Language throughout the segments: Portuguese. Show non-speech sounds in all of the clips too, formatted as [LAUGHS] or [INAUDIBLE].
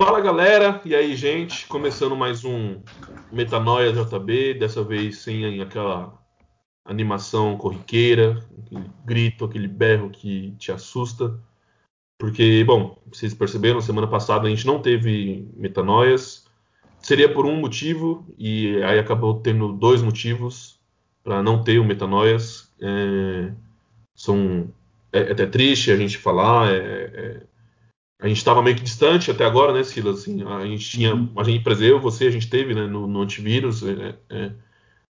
Fala galera, e aí gente, começando mais um Metanoia JB, dessa vez sem aquela animação corriqueira, aquele grito, aquele berro que te assusta, porque, bom, vocês perceberam, semana passada a gente não teve Metanoias, seria por um motivo, e aí acabou tendo dois motivos para não ter o Metanoias, é, são, é, é até triste a gente falar, é, é a gente estava meio que distante até agora, né, Silas? Assim, a gente tinha, a gente, eu, você, a gente teve, né, no, no antivírus, é, é,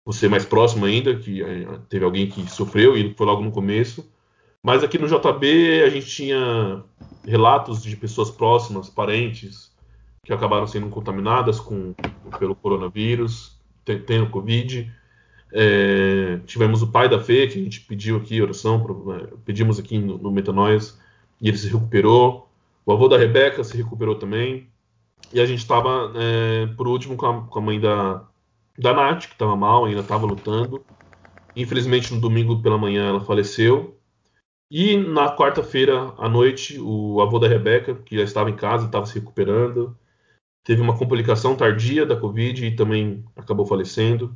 você mais próximo ainda, que é, teve alguém que sofreu e foi logo no começo. Mas aqui no JB a gente tinha relatos de pessoas próximas, parentes, que acabaram sendo contaminadas com, pelo coronavírus, tendo Covid. É, tivemos o pai da Fê, que a gente pediu aqui oração, é, pedimos aqui no, no Metanoias, e ele se recuperou. O avô da Rebeca se recuperou também. E a gente estava, é, por último, com a, com a, mãe da, da Nath, que estava mal, ainda estava lutando. Infelizmente, no domingo pela manhã, ela faleceu. E na quarta-feira à noite, o avô da Rebeca, que já estava em casa, estava se recuperando, teve uma complicação tardia da Covid e também acabou falecendo.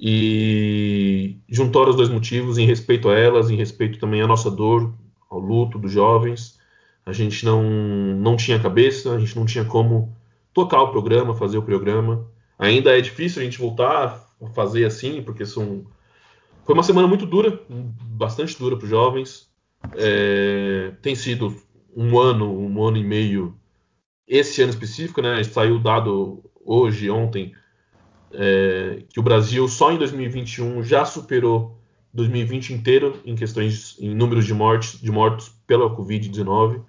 E juntou os dois motivos, em respeito a elas, em respeito também à nossa dor, ao luto dos jovens a gente não, não tinha cabeça, a gente não tinha como tocar o programa, fazer o programa. Ainda é difícil a gente voltar a fazer assim, porque são... foi uma semana muito dura, bastante dura para os jovens. É... tem sido um ano, um ano e meio, esse ano específico, né? Saiu dado hoje, ontem, é... que o Brasil só em 2021 já superou 2020 inteiro em questões em números de mortes, de mortos pela Covid-19.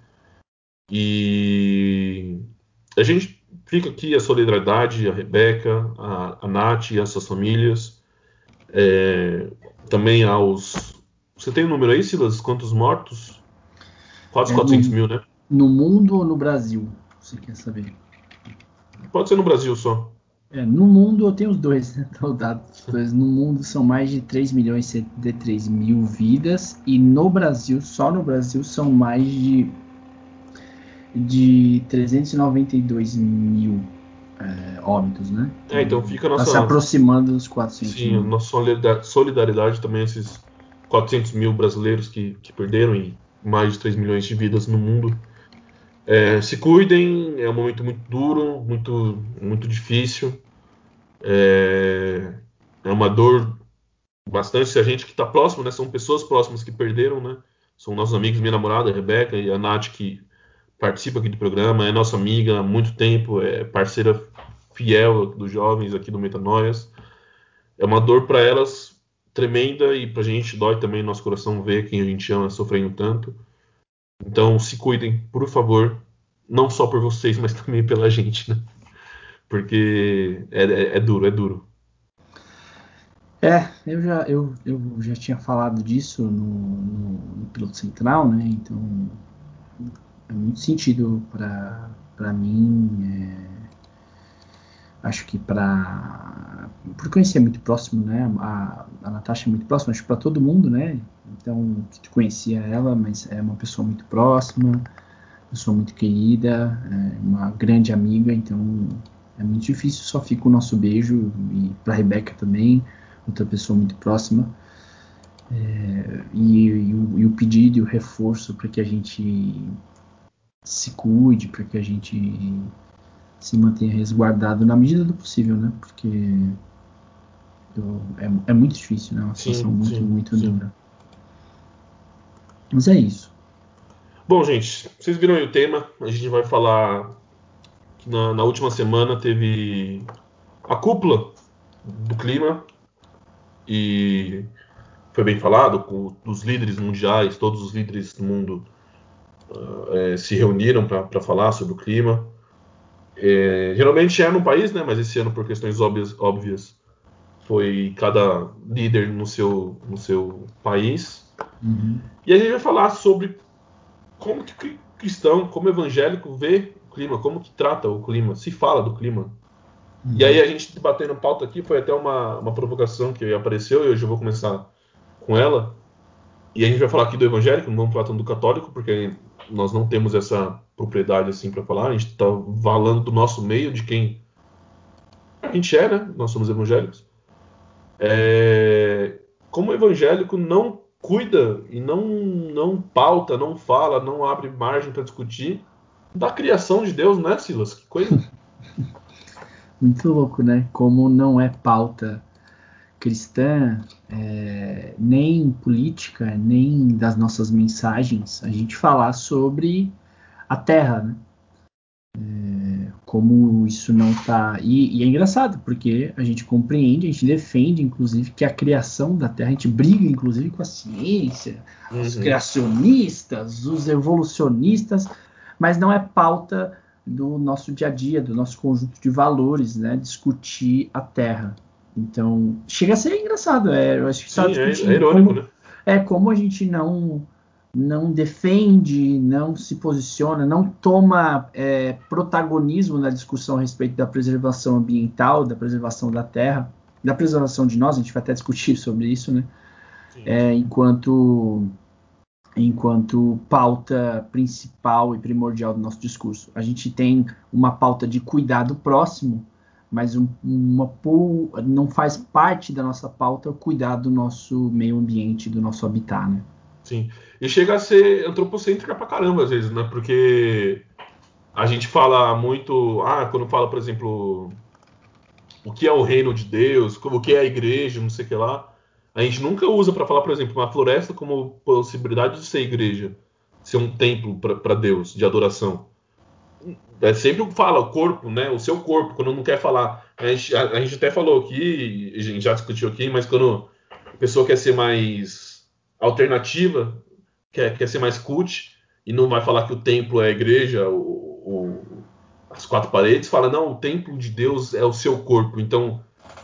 E a gente fica aqui a solidariedade, a Rebeca, a, a Nath e as suas famílias, é, também aos. Você tem o um número aí, Silas? Quantos mortos? Quase é 400 no, mil, né? No mundo ou no Brasil? Você quer saber? Pode ser no Brasil só. É, no mundo eu tenho os dois, né? Dois. No mundo são mais de 3 milhões e 73 mil vidas. E no Brasil, só no Brasil, são mais de de 392 mil é, óbitos, né? É, então fica a nossa. Tá se aproximando dos 400 Sim, mil. nossa solidariedade também a esses 400 mil brasileiros que, que perderam e mais de 3 milhões de vidas no mundo. É, se cuidem, é um momento muito duro, muito, muito difícil. É, é uma dor bastante. Se a gente que está próximo, né? São pessoas próximas que perderam, né? São nossos amigos, minha namorada, a Rebeca e a Nath, que participa aqui do programa, é nossa amiga há muito tempo, é parceira fiel dos jovens aqui do Metanoias. É uma dor para elas tremenda e para a gente dói também no nosso coração ver quem a gente ama sofrendo tanto. Então se cuidem, por favor, não só por vocês, mas [LAUGHS] também pela gente, né? Porque é, é, é duro, é duro. É, eu já, eu, eu já tinha falado disso no, no, no piloto central, né? Então muito sentido para mim. É, acho que para por conhecer muito próximo, né? A, a Natasha é muito próxima, acho que para todo mundo, né? Então, que tu conhecia ela, mas é uma pessoa muito próxima, pessoa muito querida, é uma grande amiga, então é muito difícil, só fica o nosso beijo e para Rebeca também, outra pessoa muito próxima. É, e, e, o, e, o, pedido e o reforço para que a gente se cuide, para que a gente se mantenha resguardado na medida do possível, né? Porque eu, é, é, muito difícil, né? Uma situação sim, muito, sim, muito sim. dura. Mas é isso. Bom, gente, vocês viram aí o tema. A gente vai falar que na, na última semana teve a cúpula do clima e foi bem falado com os líderes mundiais, todos os líderes do mundo é, se reuniram para falar sobre o clima. É, geralmente é no país, né? Mas esse ano, por questões óbvias, óbvias foi cada líder no seu, no seu país. Uhum. E a gente vai falar sobre como que cristão, como evangélico vê o clima, como que trata o clima, se fala do clima. Uhum. E aí a gente batendo pauta aqui, foi até uma, uma provocação que apareceu e hoje eu vou começar com ela. E a gente vai falar aqui do evangélico, não vamos falar tanto do católico, porque nós não temos essa propriedade assim para falar. A gente está falando do nosso meio, de quem a gente é, né? Nós somos evangélicos. É... Como o evangélico não cuida e não, não pauta, não fala, não abre margem para discutir da criação de Deus, né, Silas? Que coisa. [LAUGHS] Muito louco, né? Como não é pauta cristã, é, nem política, nem das nossas mensagens, a gente falar sobre a Terra, né? É, como isso não está. E, e, é engraçado, porque a gente compreende, a gente defende, inclusive, que a criação da Terra, a gente briga, inclusive, com a ciência, uhum. os criacionistas, os evolucionistas, mas não é pauta do nosso dia a dia, do nosso conjunto de valores, né? Discutir a Terra. Então, chega a ser engraçado. É, eu acho que Sim, é, é irônico, como, né? É como a gente não não defende, não se posiciona, não toma é, protagonismo na discussão a respeito da preservação ambiental, da preservação da terra, da preservação de nós, a gente vai até discutir sobre isso, né? É, enquanto enquanto pauta principal e primordial do nosso discurso. A gente tem uma pauta de cuidado próximo, mas um, uma não faz parte da nossa pauta cuidar do nosso meio ambiente, do nosso habitat, né? Sim. E chega a ser antropocêntrica pra caramba às vezes, né? Porque a gente fala muito, ah, quando fala, por exemplo, o que é o reino de Deus, o que é a igreja, não sei o que lá, a gente nunca usa para falar, por exemplo, uma floresta como possibilidade de ser igreja, ser um templo para Deus, de adoração. É sempre fala o corpo, né? O seu corpo, quando não quer falar. A gente, a, a gente até falou aqui, a gente já discutiu aqui, mas quando a pessoa quer ser mais alternativa, quer, quer ser mais cult, e não vai falar que o templo é a igreja, o, o, as quatro paredes, fala, não, o templo de Deus é o seu corpo. Então,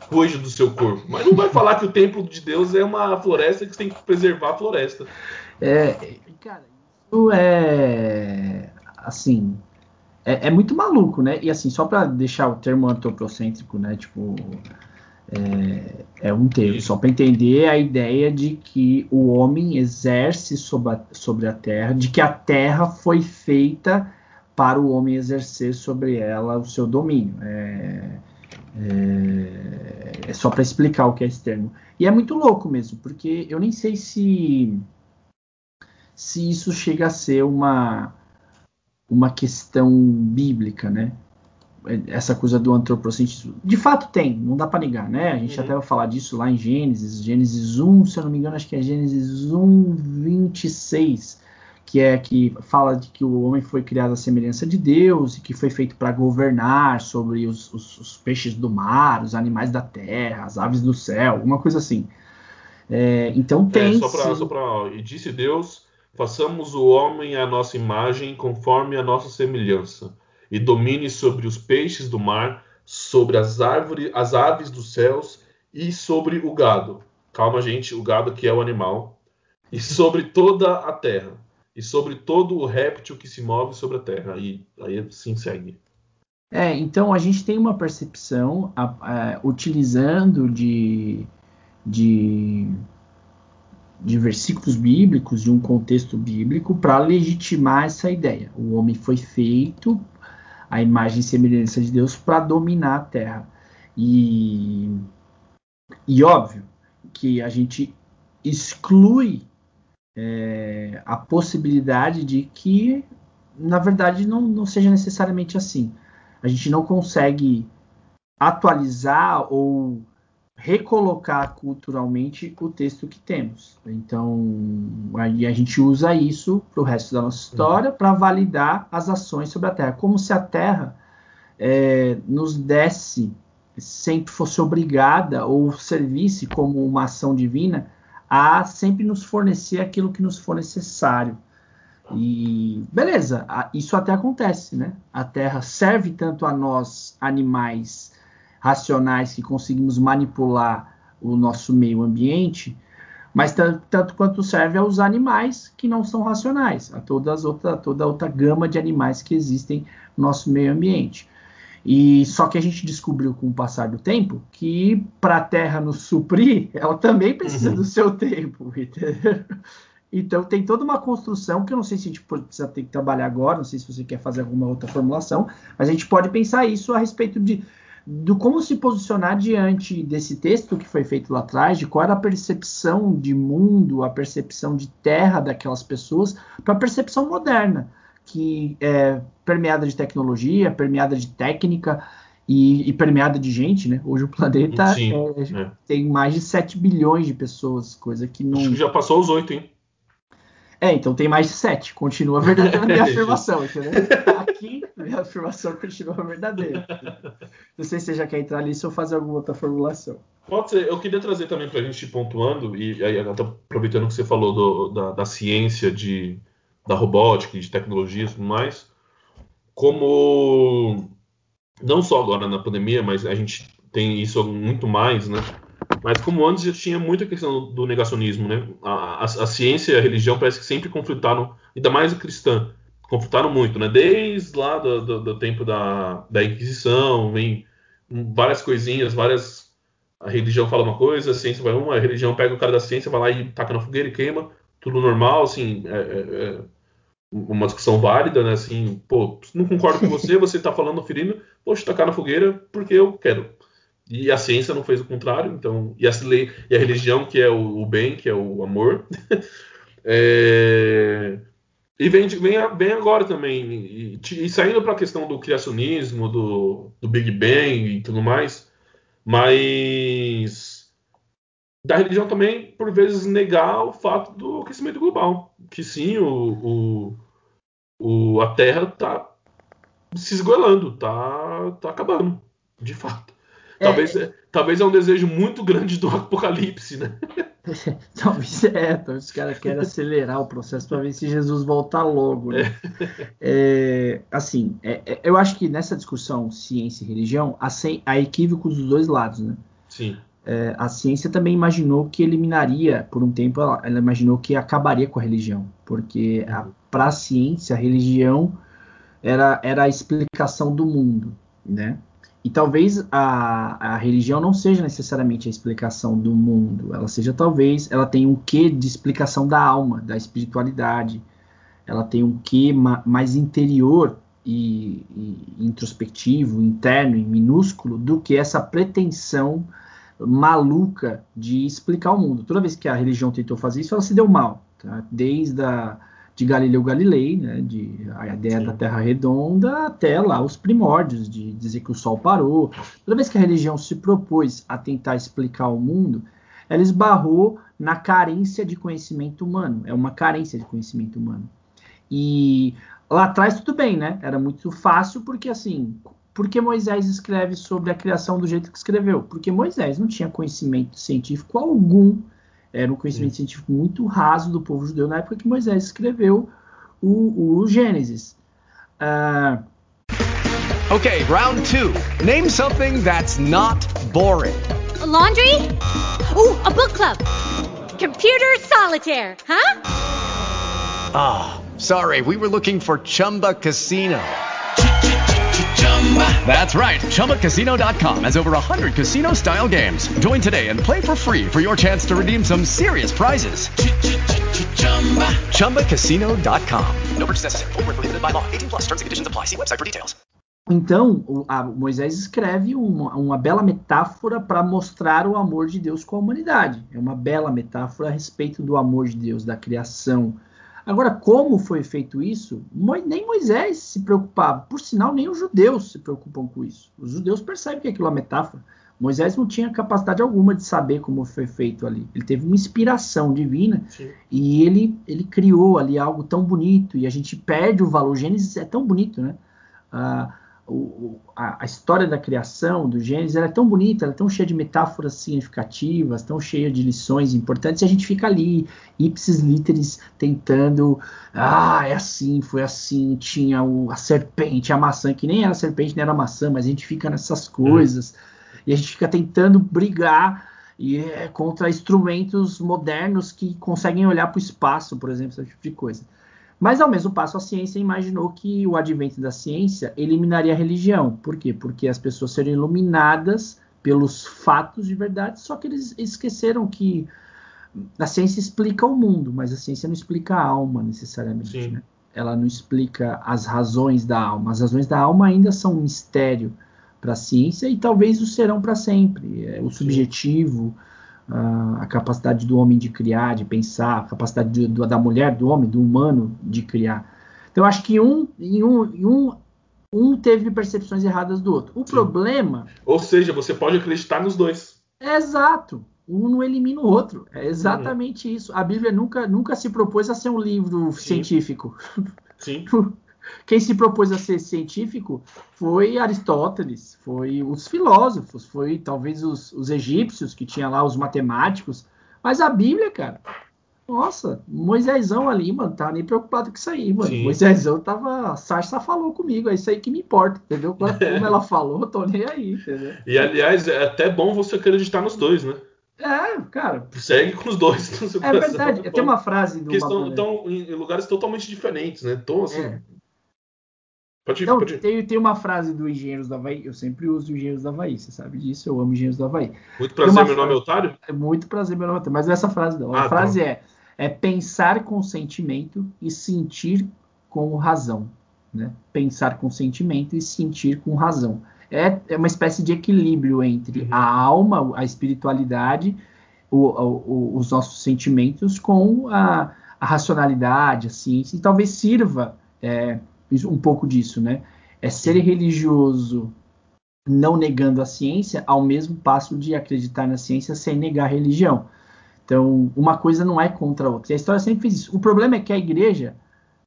cuide do seu corpo. Mas não vai falar que o templo de Deus é uma floresta que você tem que preservar a floresta. É, cara, isso é assim. É, é muito maluco, né? E assim, só para deixar o termo antropocêntrico, né? Tipo, é, é um termo, só para entender a ideia de que o homem exerce sobre a, sobre a terra, de que a terra foi feita para o homem exercer sobre ela o seu domínio. É, é, é só para explicar o que é esse termo. E é muito louco mesmo, porque eu nem sei se se isso chega a ser uma uma questão bíblica, né? Essa coisa do antropocentrismo. De fato tem, não dá para negar, né? A gente uhum. até vai falar disso lá em Gênesis, Gênesis 1, se eu não me engano, acho que é Gênesis 1, 26 que é que fala de que o homem foi criado à semelhança de Deus e que foi feito para governar sobre os, os, os, peixes do mar, os animais da terra, as aves do céu, alguma coisa assim. É, então é, tem. É, só para e disse Deus: façamos o homem à nossa imagem, conforme a nossa semelhança, e domine sobre os peixes do mar, sobre as árvores, as aves dos céus e sobre o gado. Calma, gente, o gado que é o animal, e sobre toda a terra e sobre todo o réptil que se move sobre a terra. E aí sim segue. É, então a gente tem uma percepção a, a, utilizando de, de, de versículos bíblicos, de um contexto bíblico, para legitimar essa ideia. O homem foi feito a imagem e semelhança de Deus para dominar a terra. E, e óbvio que a gente exclui é, a possibilidade de que, na verdade, não, não seja necessariamente assim. A gente não consegue atualizar ou recolocar culturalmente o texto que temos. Então, aí a gente usa isso para o resto da nossa história para validar as ações sobre a Terra, como se a Terra é, nos desse, sempre fosse obrigada ou servisse como uma ação divina a sempre nos fornecer aquilo que nos for necessário. E beleza, isso até acontece, né? A Terra serve tanto a nós, animais racionais que conseguimos manipular o nosso meio ambiente, mas tanto, tanto quanto serve aos animais que não são racionais, a todas outra, toda a outra gama de animais que existem no nosso meio ambiente. E só que a gente descobriu com o passar do tempo que para a Terra nos suprir, [LAUGHS] ela também precisa uhum. do seu tempo, [LAUGHS] entendeu? Então tem toda uma construção que eu não sei se a gente precisa ter que trabalhar agora, não sei se você quer fazer alguma outra formulação, mas a gente pode pensar isso a respeito de do como se posicionar diante desse texto que foi feito lá atrás, de qual era a percepção de mundo, a percepção de terra daquelas pessoas, para a percepção moderna que é permeada de tecnologia, permeada de técnica e, e permeada de gente, né? Hoje o planeta Sim, é, é. tem mais de 7 bilhões de pessoas, coisa que não. Acho que já passou os 8, hein? É, então tem mais de 7. Continua verdadeira a minha [LAUGHS] afirmação, entendeu? Aqui, minha afirmação continua verdadeira. Não sei se você já quer entrar nisso ou fazer alguma outra formulação. Pode ser. Eu queria trazer também para a gente pontuando, e aí aproveitando que você falou do, da, da ciência de, da robótica e de tecnologia e tudo mais, como não só agora na pandemia, mas a gente tem isso muito mais, né? Mas como antes já tinha muita questão do negacionismo, né? A, a, a ciência e a religião parece que sempre conflitaram, ainda mais a cristã, conflitaram muito, né? Desde lá do, do, do tempo da, da Inquisição, vem várias coisinhas, várias. A religião fala uma coisa, a ciência vai uma, a religião pega o cara da ciência, vai lá e taca na fogueira e queima, tudo normal, assim. É, é, é uma discussão válida, né? Assim, pô, não concordo com você, você tá falando, ferindo, poxa, tacar na fogueira porque eu quero. E a ciência não fez o contrário, então, e a, e a religião, que é o, o bem, que é o amor, [LAUGHS] é, e vem, vem, vem agora também, e, e saindo para a questão do criacionismo, do, do Big Bang e tudo mais, mas da religião também, por vezes, negar o fato do aquecimento global. Que sim, o, o, o a Terra está se esgoelando, está tá acabando, de fato. É. Talvez, é, talvez é um desejo muito grande do apocalipse, né? [LAUGHS] talvez é, talvez os caras querem acelerar o processo para ver se Jesus voltar logo. Né? É. é assim, é, é, eu acho que nessa discussão ciência e religião há, há equívocos dos dois lados, né? Sim é, a ciência também imaginou que eliminaria, por um tempo, ela, ela imaginou que acabaria com a religião, porque para a ciência, a religião era, era a explicação do mundo, né? E talvez a, a religião não seja necessariamente a explicação do mundo, ela seja talvez, ela tem um quê de explicação da alma, da espiritualidade, ela tem um quê ma, mais interior e, e introspectivo, interno e minúsculo do que essa pretensão maluca de explicar o mundo. Toda vez que a religião tentou fazer isso, ela se deu mal. Tá? Desde a, de Galileu Galilei, né, de a ideia Sim. da Terra redonda, até lá os primórdios de dizer que o Sol parou. Toda vez que a religião se propôs a tentar explicar o mundo, ela esbarrou na carência de conhecimento humano. É uma carência de conhecimento humano. E lá atrás tudo bem, né? Era muito fácil porque assim por que Moisés escreve sobre a criação do jeito que escreveu? Porque Moisés não tinha conhecimento científico algum, era um conhecimento Sim. científico muito raso do povo judeu na época que Moisés escreveu o, o Gênesis. Uh... Ok, round two. Name something that's not boring. A laundry? Oh, a book club. Computer solitaire, huh? Ah, oh, sorry, we were looking for Chumba Casino. That's right. ChumbaCasino.com has over 100 casino style games. Join today and play for free for your chance to redeem some serious prizes. ChumbaCasino.com. No purchase necessary. Full prohibited by law. 18 plus terms and conditions apply. See website for details. Então, o, a, Moisés escreve uma, uma bela metáfora para mostrar o amor de Deus com a humanidade. É uma bela metáfora a respeito do amor de Deus, da criação. Agora, como foi feito isso? Nem Moisés se preocupava. Por sinal, nem os judeus se preocupam com isso. Os judeus percebem que aquilo é uma metáfora. Moisés não tinha capacidade alguma de saber como foi feito ali. Ele teve uma inspiração divina Sim. e ele, ele criou ali algo tão bonito e a gente perde o valor. Gênesis é tão bonito, né? Ah, o, a, a, história da criação do Gênesis é tão bonita, ela é tão cheia de metáforas significativas, tão cheia de lições importantes, e a gente fica ali, ipsis literis, tentando. Ah, é assim, foi assim, tinha o, a serpente, a maçã, que nem era serpente, nem era maçã, mas a gente fica nessas coisas, hum. e a gente fica tentando brigar. E é contra instrumentos modernos que conseguem olhar para o espaço, por exemplo, esse tipo de coisa. Mas, ao mesmo passo, a ciência imaginou que o advento da ciência eliminaria a religião. Por quê? Porque as pessoas seriam iluminadas pelos fatos de verdade, só que eles esqueceram que a ciência explica o mundo, mas a ciência não explica a alma necessariamente. Né? Ela não explica as razões da alma. As razões da alma ainda são um mistério para a ciência e talvez o serão para sempre. É, o subjetivo, a capacidade do homem de criar, de pensar, a capacidade de, da mulher, do homem, do humano de criar. Então, acho que um, em um, em um, um teve percepções erradas do outro. O Sim. problema. Ou seja, você pode acreditar nos dois. É exato. Um não elimina o outro. É exatamente uhum. isso. A Bíblia nunca, nunca se propôs a ser um livro Sim. científico. Sim. [LAUGHS] Quem se propôs a ser científico foi Aristóteles, foi os filósofos, foi talvez os, os egípcios, que tinha lá os matemáticos. Mas a Bíblia, cara, nossa, Moisésão ali, mano, tá nem preocupado com isso aí, mano. Sim. Moisésão tava. Sarsa falou comigo, é isso aí que me importa, entendeu? Como ela [LAUGHS] falou, tô nem aí, entendeu? E aliás, é até bom você acreditar nos dois, né? É, cara. Segue com os dois. É verdade. Tenho uma frase do. Porque estão, estão em lugares totalmente diferentes, né? Então, assim. É. Pode então, pode. Tem, tem uma frase do Engenheiros do Havaí, eu sempre uso Engenheiros do Havaí, você sabe disso, eu amo Engenheiros do Havaí. Muito prazer, meu nome é Otário? É muito prazer, meu nome é Otário, mas é essa frase não. A ah, tá. frase tá. é, é pensar com sentimento e sentir com razão. Né? Pensar com sentimento e sentir com razão. É, é uma espécie de equilíbrio entre uhum. a alma, a espiritualidade, o, o, os nossos sentimentos com a, a racionalidade, a ciência, e talvez sirva é, um pouco disso, né? É ser religioso não negando a ciência, ao mesmo passo de acreditar na ciência sem negar a religião. Então, uma coisa não é contra a outra. E a história sempre fez isso. O problema é que a igreja,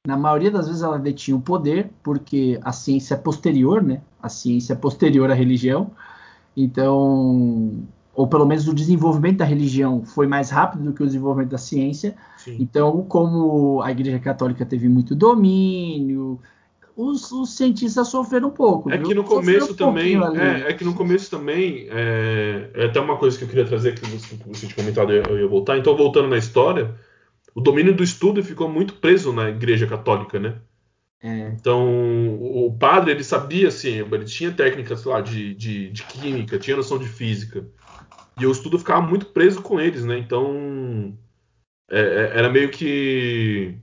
na maioria das vezes, ela detinha o poder, porque a ciência é posterior, né? A ciência é posterior à religião. Então, ou pelo menos o desenvolvimento da religião foi mais rápido do que o desenvolvimento da ciência. Sim. Então, como a Igreja Católica teve muito domínio, os, os cientistas sofreram um pouco. É que no começo um também, é, é, que no começo também, é, é, até uma coisa que eu queria trazer que você, que você tinha comentado, eu ia voltar. Então, voltando na história, o domínio do estudo ficou muito preso na Igreja Católica, né? É. Então, o padre, ele sabia, assim, ele tinha técnicas lá de, de, de química, tinha noção de física. E o estudo ficava muito preso com eles, né? Então é, é, era meio que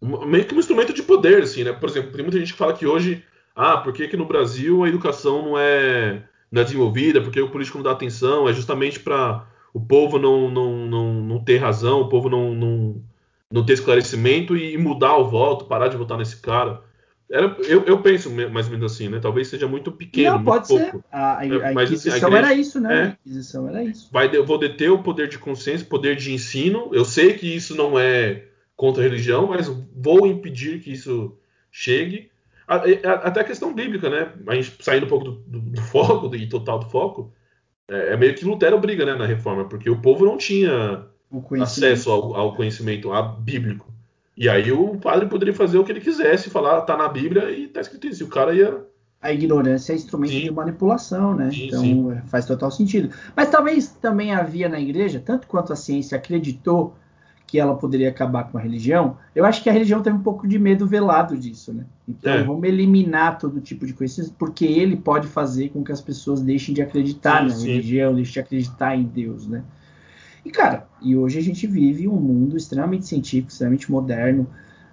meio que um instrumento de poder, assim, né? Por exemplo, tem muita gente que fala que hoje, ah, por que, que no Brasil a educação não é, não é desenvolvida? Porque o político não dá atenção? É justamente para o povo não, não, não, não ter razão, o povo não, não, não ter esclarecimento e mudar o voto, parar de votar nesse cara. Era, eu, eu, penso mais ou menos assim, né? Talvez seja muito pequeno. Não, pode ser. Pouco. A, a, é, a mas, Inquisição assim, a igreja, era isso, né? É, a Inquisição era isso. Vai, eu vou deter o poder de consciência, poder de ensino. Eu sei que isso não é contra a religião, mas vou impedir que isso chegue. Até a questão bíblica, né? A gente saindo um pouco do, do, do foco, e total do foco, é, é, meio que Lutero briga né, na reforma, porque o povo não tinha acesso ao, ao conhecimento bíblico. E aí o padre poderia fazer o que ele quisesse, falar, tá na Bíblia e tá escrito isso. E o cara ia. A ignorância é instrumento sim. de manipulação, né? Sim, então sim. faz total sentido. Mas talvez também havia na igreja, tanto quanto a ciência acreditou que ela poderia acabar com a religião, eu acho que a religião teve um pouco de medo velado disso, né? Então é. vamos eliminar todo tipo de conhecimento, porque ele pode fazer com que as pessoas deixem de acreditar na religião, deixem de acreditar em Deus, né? E, cara, e hoje a gente vive um mundo extremamente científico, extremamente moderno.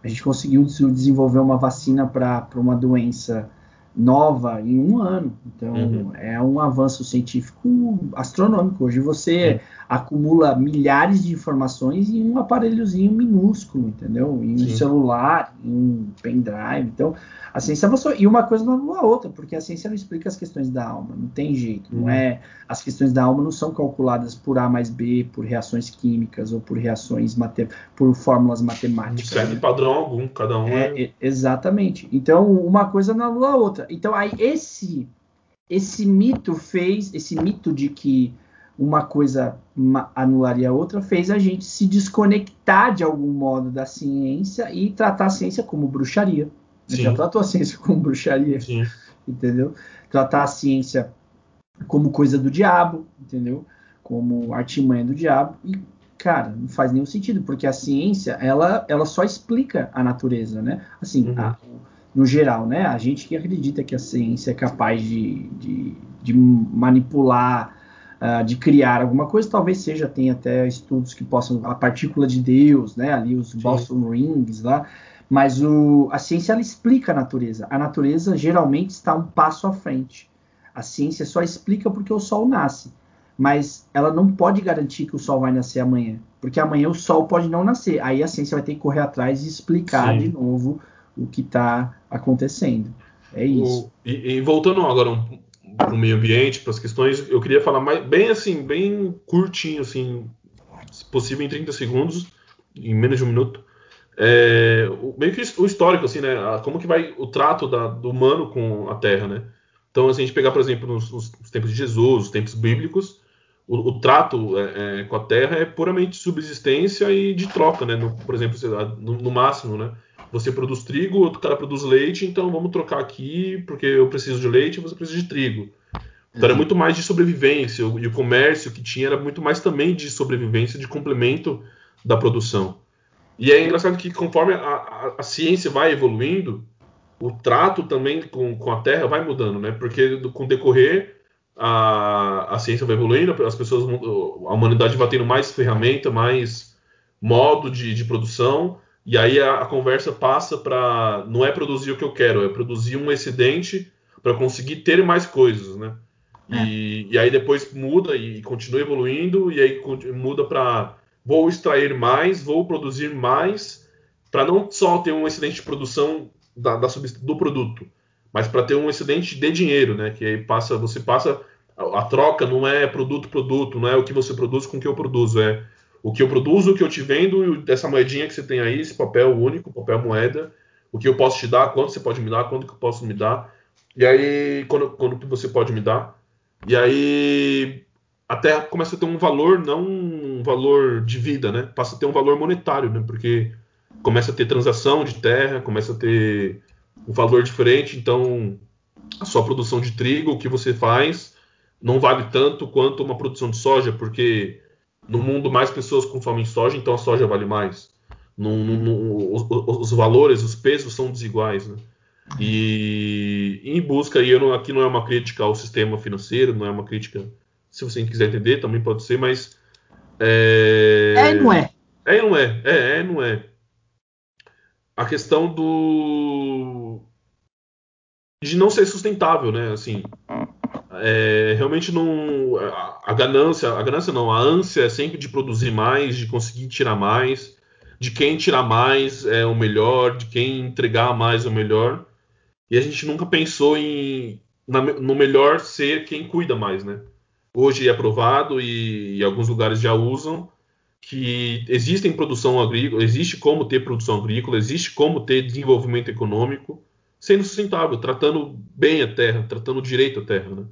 A gente conseguiu desenvolver uma vacina para uma doença nova em um ano. Então, Uhum. é um avanço científico astronômico. Hoje você acumula milhares de informações em um aparelhozinho minúsculo, entendeu? Em um Sim. celular, em um pendrive. Então, a ciência avançou. E uma coisa não anula a outra, porque a ciência não explica as questões da alma. Não tem jeito. Não Uhum. é, as questões da alma não são calculadas por A mais B, por reações químicas ou por reações mate, por fórmulas Não matemáticas. segue né? padrão algum, cada um é. É, exatamente. Então, uma coisa não anula a outra. Então, aí esse esse mito fez, esse mito de que uma coisa anularia a outra, fez a gente se desconectar de algum modo da ciência e tratar a ciência como bruxaria. Sim. já tratou a ciência como bruxaria, Sim. entendeu? Tratar a ciência como coisa do diabo, entendeu? Como artimanha do diabo. E, cara, não faz nenhum sentido, porque a ciência, ela, ela só explica a natureza, né? Assim, Uhum. a- no geral, né? A gente que acredita que a ciência é capaz de, de, de manipular, ah, de criar alguma coisa, talvez seja, tem até estudos que possam, a partícula de Deus, né? Ali os Boston Rings lá, mas o, a ciência ela explica a natureza. A natureza geralmente está um passo à frente. A ciência só explica porque o sol nasce, mas ela não pode garantir que o sol vai nascer amanhã, porque amanhã o sol pode não nascer. Aí a ciência vai ter que correr atrás e explicar Sim. de novo o que está acontecendo. É isso. O- e, e voltando agora um, para o meio ambiente, para as questões, eu queria falar mais, bem assim, bem curtinho, assim, se possível em 30 segundos, em menos de um minuto. É, o- meio que o histórico, assim, né? Como que vai o trato da- do humano com a Terra, né? Então, se a gente pegar, por exemplo, nos, nos tempos de Jesus, os tempos bíblicos, o, o trato é, é, com a Terra é puramente subsistência e de troca, né? No- por exemplo, no, no máximo, né? Você produz trigo, outro cara produz leite, então vamos trocar aqui, porque eu preciso de leite e você precisa de trigo. Então era muito mais de sobrevivência, e o comércio que tinha era muito mais também de sobrevivência, de complemento da produção. E é engraçado que conforme a, a- a ciência vai evoluindo, o trato também com, com a Terra vai mudando, né? Porque com o decorrer a, a ciência vai evoluindo, as pessoas, a humanidade vai tendo mais ferramenta, mais modo de, de produção, e aí a, a conversa passa para não é produzir o que eu quero, é produzir um excedente para conseguir ter mais coisas, né? E, e aí depois muda e continua evoluindo, e aí muda para vou extrair mais, vou produzir mais, para não só ter um excedente de produção da, da do produto, mas para ter um excedente de dinheiro, né? Que aí passa, você passa a, a troca não é produto produto, não é o que você produz com o que eu produzo, é o que eu produzo, o que eu te vendo e o- essa moedinha que você tem aí, esse papel único, papel moeda, o que eu posso te dar, quanto você pode me dar, quanto que eu posso me dar, e aí quando, quando que você pode me dar, e aí a Terra começa a ter um valor, não um valor de vida, né? Passa a ter um valor monetário, né? Porque começa a ter transação de terra, começa a ter um valor diferente, então a sua produção de trigo, o que você faz, não vale tanto quanto uma produção de soja, porque no mundo mais pessoas consomem soja, então a soja vale mais. No- no- no- os, os- valores, os pesos são desiguais, né? E em busca, e eu não, aqui não é uma crítica ao sistema financeiro, não é uma crítica, se você quiser entender, também pode ser, mas. É, É, não é? é e não é. É, é e não é. A questão do. de não ser sustentável, né? Assim. É, realmente não. A, a ganância. A ganância não, a ânsia é sempre de produzir mais, de conseguir tirar mais. De quem tirar mais é o melhor, de quem entregar mais é o melhor. E a gente nunca pensou em na- no melhor ser quem cuida mais, né? Hoje é provado e, e alguns lugares já usam que existem produção agrícola, existe como ter produção agrícola, existe como ter desenvolvimento econômico sendo sustentável, tratando bem a terra, tratando direito a terra, né?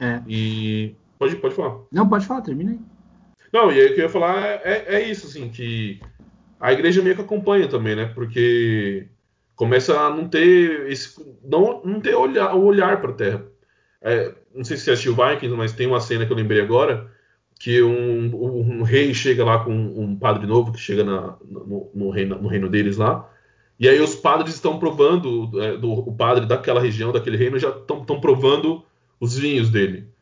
É. E pode, pode falar. Não, pode falar, termina aí. Não, e aí o que eu ia falar é, é isso, assim, que a igreja meio que acompanha também, né? Porque começa a não ter esse. não, não ter olhar, o olhar para a terra. É, não sei se você assistiu Vikings, mas tem uma cena que eu lembrei agora que um, um rei chega lá com um padre novo que chega na- no, no reino, no reino deles lá. E aí os padres estão provando, é, do, o padre daquela região, daquele reino, já estão provando os vinhos dele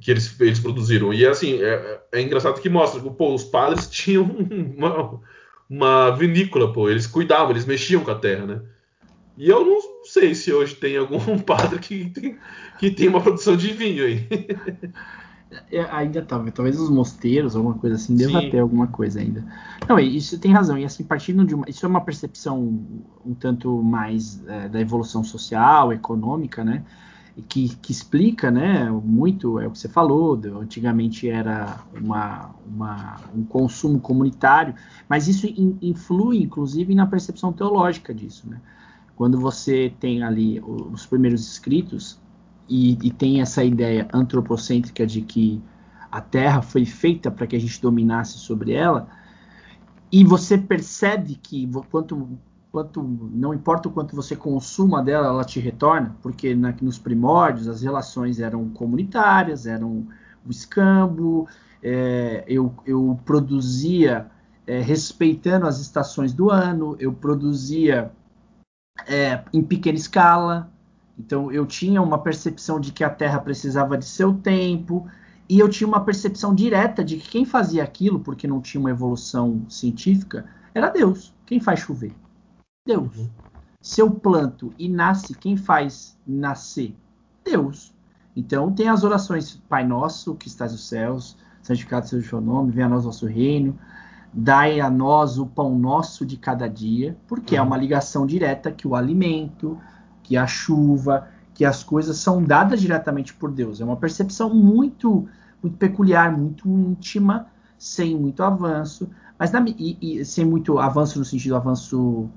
que eles, eles produziram. E assim, é, é engraçado que mostra que pô, os padres [LAUGHS] tinham uma, uma vinícola, pô, eles cuidavam, eles mexiam com a terra, né? E eu não sei se hoje tem algum [LAUGHS] padre que tem, que tem uma produção de vinho aí. [LAUGHS] É, ainda tá, talvez os mosteiros, alguma coisa assim, deva Sim. ter alguma coisa ainda. Não, isso tem razão. E assim, partindo de uma. Isso é uma percepção um tanto mais é, da evolução social, econômica, né? Que, que explica, né? Muito, é o que você falou, antigamente era uma, uma- um consumo comunitário, mas isso in- influi, inclusive, na percepção teológica disso, né? Quando você tem ali os primeiros escritos, e, e tem essa ideia antropocêntrica de que a Terra foi feita para que a gente dominasse sobre ela, e você percebe que quanto, quanto não importa o quanto você consuma dela, ela te retorna, porque na- nos primórdios as relações eram comunitárias, eram o escambo, é, eu, eu produzia é, respeitando as estações do ano, eu produzia é, em pequena escala, então eu tinha uma percepção de que a Terra precisava de seu tempo, e eu tinha uma percepção direta de que quem fazia aquilo, porque não tinha uma evolução científica, era Deus. Quem faz chover? Deus. Uhum. Se eu planto e nasce, quem faz nascer? Deus. Então tem as orações Pai Nosso, que estás nos céus, santificado seja o seu nome, venha a nós o vosso reino, dai a nós o pão nosso de cada dia, porque é uma ligação direta que o alimento, que a chuva, que as coisas são dadas diretamente por Deus. É uma percepção muito, muito peculiar, muito íntima, sem muito avanço, mas na, e, e sem muito avanço no sentido avanço,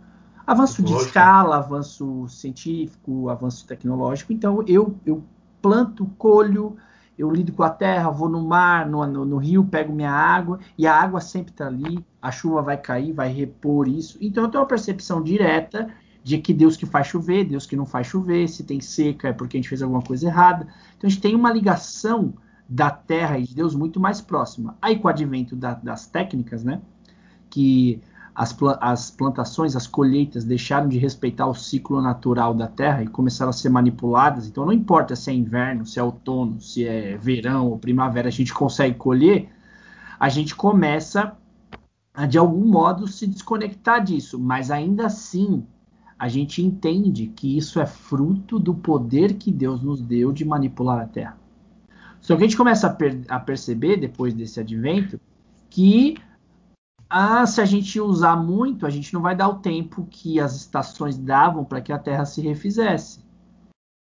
avanço de escala, avanço científico, avanço tecnológico. Então eu, eu planto, colho, eu lido com a terra, vou no mar, no, no, no rio, pego minha água, e a água sempre está ali, a chuva vai cair, vai repor isso. Então eu tenho uma percepção direta de que Deus que faz chover, Deus que não faz chover, se tem seca é porque a gente fez alguma coisa errada. Então a gente tem uma ligação da terra e de Deus muito mais próxima. Aí com o advento da, das técnicas, né, que as, as plantações, as colheitas deixaram de respeitar o ciclo natural da terra e começaram a ser manipuladas. Então não importa se é inverno, se é outono, se é verão ou primavera, a gente consegue colher. A gente começa a de algum modo se desconectar disso, mas ainda assim a gente entende que isso é fruto do poder que Deus nos deu de manipular a terra. Só que a gente começa a, per a perceber depois desse advento que ah, se a gente usar muito, a gente não vai dar o tempo que as estações davam para que a Terra se refizesse.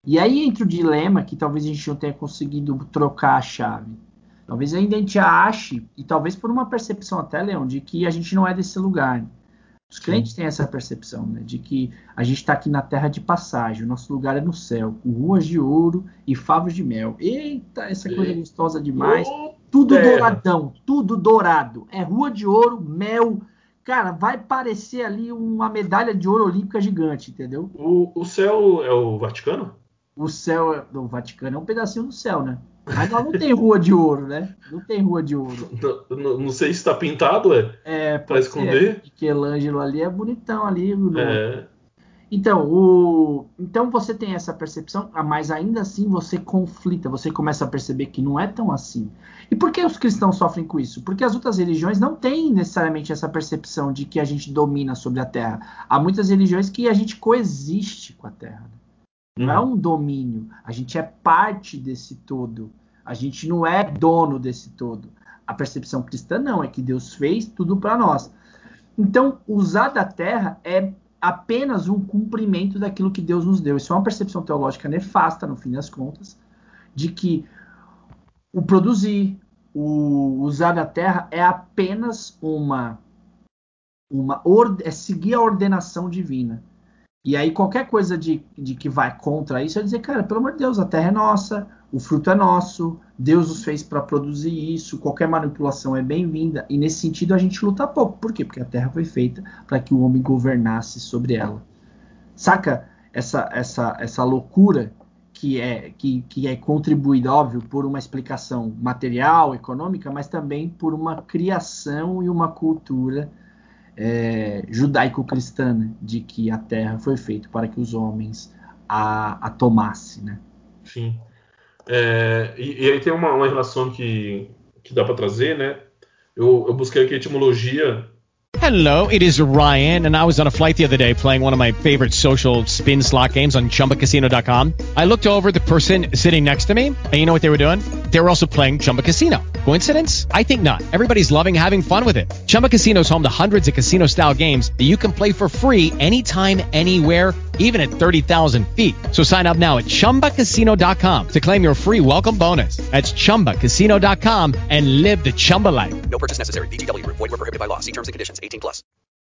E aí entra o dilema que talvez a gente não tenha conseguido trocar a chave. Talvez ainda a gente ache, e talvez por uma percepção até, Leão, de que a gente não é desse lugar. Os crentes têm essa percepção, né, de que a gente está aqui na terra de passagem, o nosso lugar é no céu, com ruas de ouro e favos de mel. Eita, essa coisa gostosa demais. Ô, Tudo terra. douradão, tudo dourado. É rua de ouro, mel. Cara, vai parecer ali uma medalha de ouro olímpica gigante, entendeu? O, o céu é o Vaticano? O céu é- do Vaticano é um pedacinho do céu, né? Mas lá não tem rua de ouro, né? Não tem rua de ouro. Não, não- não sei se está pintado, é. É, Pra pode esconder? Michelangelo ali é bonitão ali. no- É. Então, o... então você tem essa percepção, ah, mas ainda assim você conflita, você começa a perceber que não é tão assim. E por que os cristãos sofrem com isso? Porque as outras religiões não têm necessariamente essa percepção de que a gente domina sobre a Terra. Há muitas religiões que a gente coexiste com a Terra. né? Não é um domínio, a gente é parte desse todo. A gente não é dono desse todo. A percepção cristã não, é que Deus fez tudo para nós. Então, usar da terra é apenas um cumprimento daquilo que Deus nos deu. Isso é uma percepção teológica nefasta, no fim das contas, de que o produzir, o usar da terra é apenas uma uma é seguir a ordenação divina. E aí qualquer coisa de, de que vai contra isso é dizer, cara, pelo amor de Deus, a terra é nossa, o fruto é nosso, Deus os fez para produzir isso, qualquer manipulação é bem-vinda. E nesse sentido a gente luta pouco. Por quê? Porque a terra foi feita para que o homem governasse sobre ela. Saca essa essa essa loucura que é que, que é contribuída, óbvio, por uma explicação material, econômica, mas também por uma criação e uma cultura é, judaico-cristã, né? de que a terra foi feita para que os homens a, a tomassem, né? Sim. É, e, e aí tem uma, uma relação que, que dá para trazer, né? Eu, eu busquei aqui a etimologia Hello, it is Ryan, and I was on a flight the other day playing one of my favorite social spin slot games on chumbacasino.com. I looked over the person sitting next to me, and you know what they were doing? They were also playing Chumba Casino. Coincidence? I think not. Everybody's loving having fun with it. Chumba Casino is home to hundreds of casino style games that you can play for free anytime, anywhere, even at 30,000 feet. So sign up now at chumbacasino.com to claim your free welcome bonus. That's chumbacasino.com and live the Chumba life. No purchase necessary. VGW Group. Void were prohibited by law. See terms and conditions. 18 plus.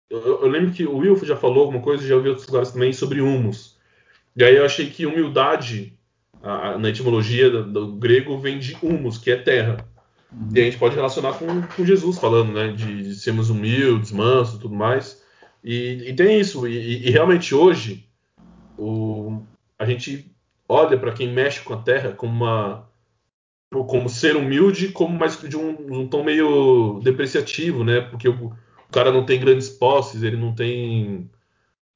Eu, eu- eu lembro que o Will já falou alguma coisa, já ouvi outros lugares também sobre humus. E aí eu achei que humildade, a- a- na etimologia do, do grego, vem de humus, que é terra. E a gente pode relacionar com, com Jesus falando, né? De, de sermos humildes, mansos tudo mais. E, e tem isso. E, e- realmente hoje, o, a gente olha para quem mexe com a terra como uma como ser humilde, como mais de um, um tom meio depreciativo, né? Porque o, o cara não tem grandes posses, ele não tem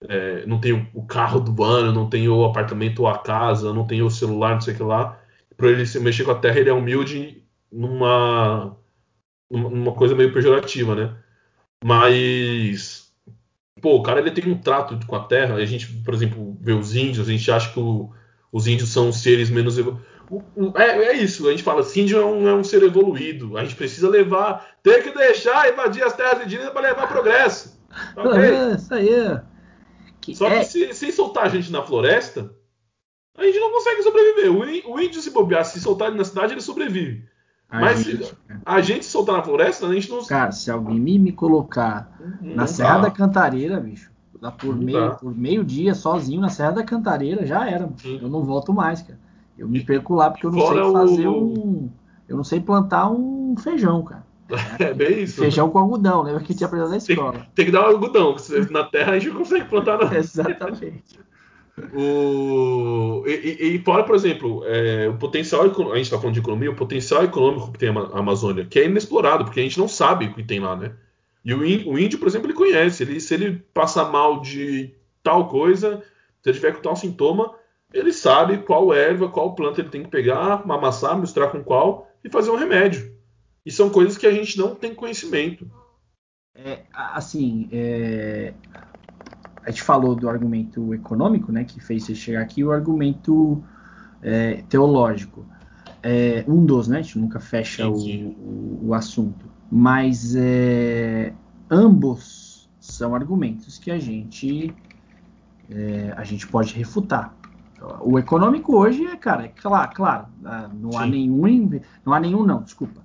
é, não tem o, o carro do ano, não tem o apartamento ou a casa, não tem o celular, não sei o que lá. Para ele se mexer com a terra, ele é humilde numa numa coisa meio pejorativa, né? Mas pô, o cara ele tem um trato com a terra. A gente, por exemplo, vê os índios, a gente acha que o- os índios são seres menos é, é isso, a gente fala assim, índio é um, é um ser evoluído. A gente precisa levar, tem que deixar invadir as terras indígenas para levar progresso. Tá [LAUGHS] ok? É, isso aí. Que Só é- que se, se soltar a gente na floresta, a gente não consegue sobreviver. O, o índio se bobear, se soltar ele na cidade, ele sobrevive. A Mas gente- a gente soltar na floresta, a gente não. Cara, se alguém me, me colocar não na dá. Serra da Cantareira, bicho, lá por Não meio, dá. por meio dia, sozinho na Serra da Cantareira, já era. Sim. Eu não volto mais, cara. Eu me perco lá porque eu não Fora sei fazer o- um. Eu não sei plantar um feijão, cara. [LAUGHS] É bem isso. Feijão com algodão, lembra que tinha aprendido na Tem, escola. tem que dar um algodão, na terra a gente não consegue plantar não. [LAUGHS] Exatamente. O, e, e- fora, por exemplo, é, o potencial, a gente está falando de economia, o potencial econômico que tem a Ma- a Amazônia, que é inexplorado, porque a gente não sabe o que tem lá, né? E o, ín- o índio, por exemplo, ele conhece. Ele, se ele passar mal de tal coisa, se ele tiver com tal sintoma, ele sabe qual erva, qual planta ele tem que pegar, amassar, misturar com qual e fazer um remédio. E são coisas que a gente não tem conhecimento. É, assim, é, a gente falou do argumento econômico, né, que fez você chegar aqui, o argumento é, teológico. É, um dos, né? A gente nunca fecha o, o- o assunto. Mas é, ambos são argumentos que a gente é, a gente pode refutar. O econômico hoje é, cara, é claro, claro, ah, não há Sim. nenhum, inve- não há nenhum não, desculpa.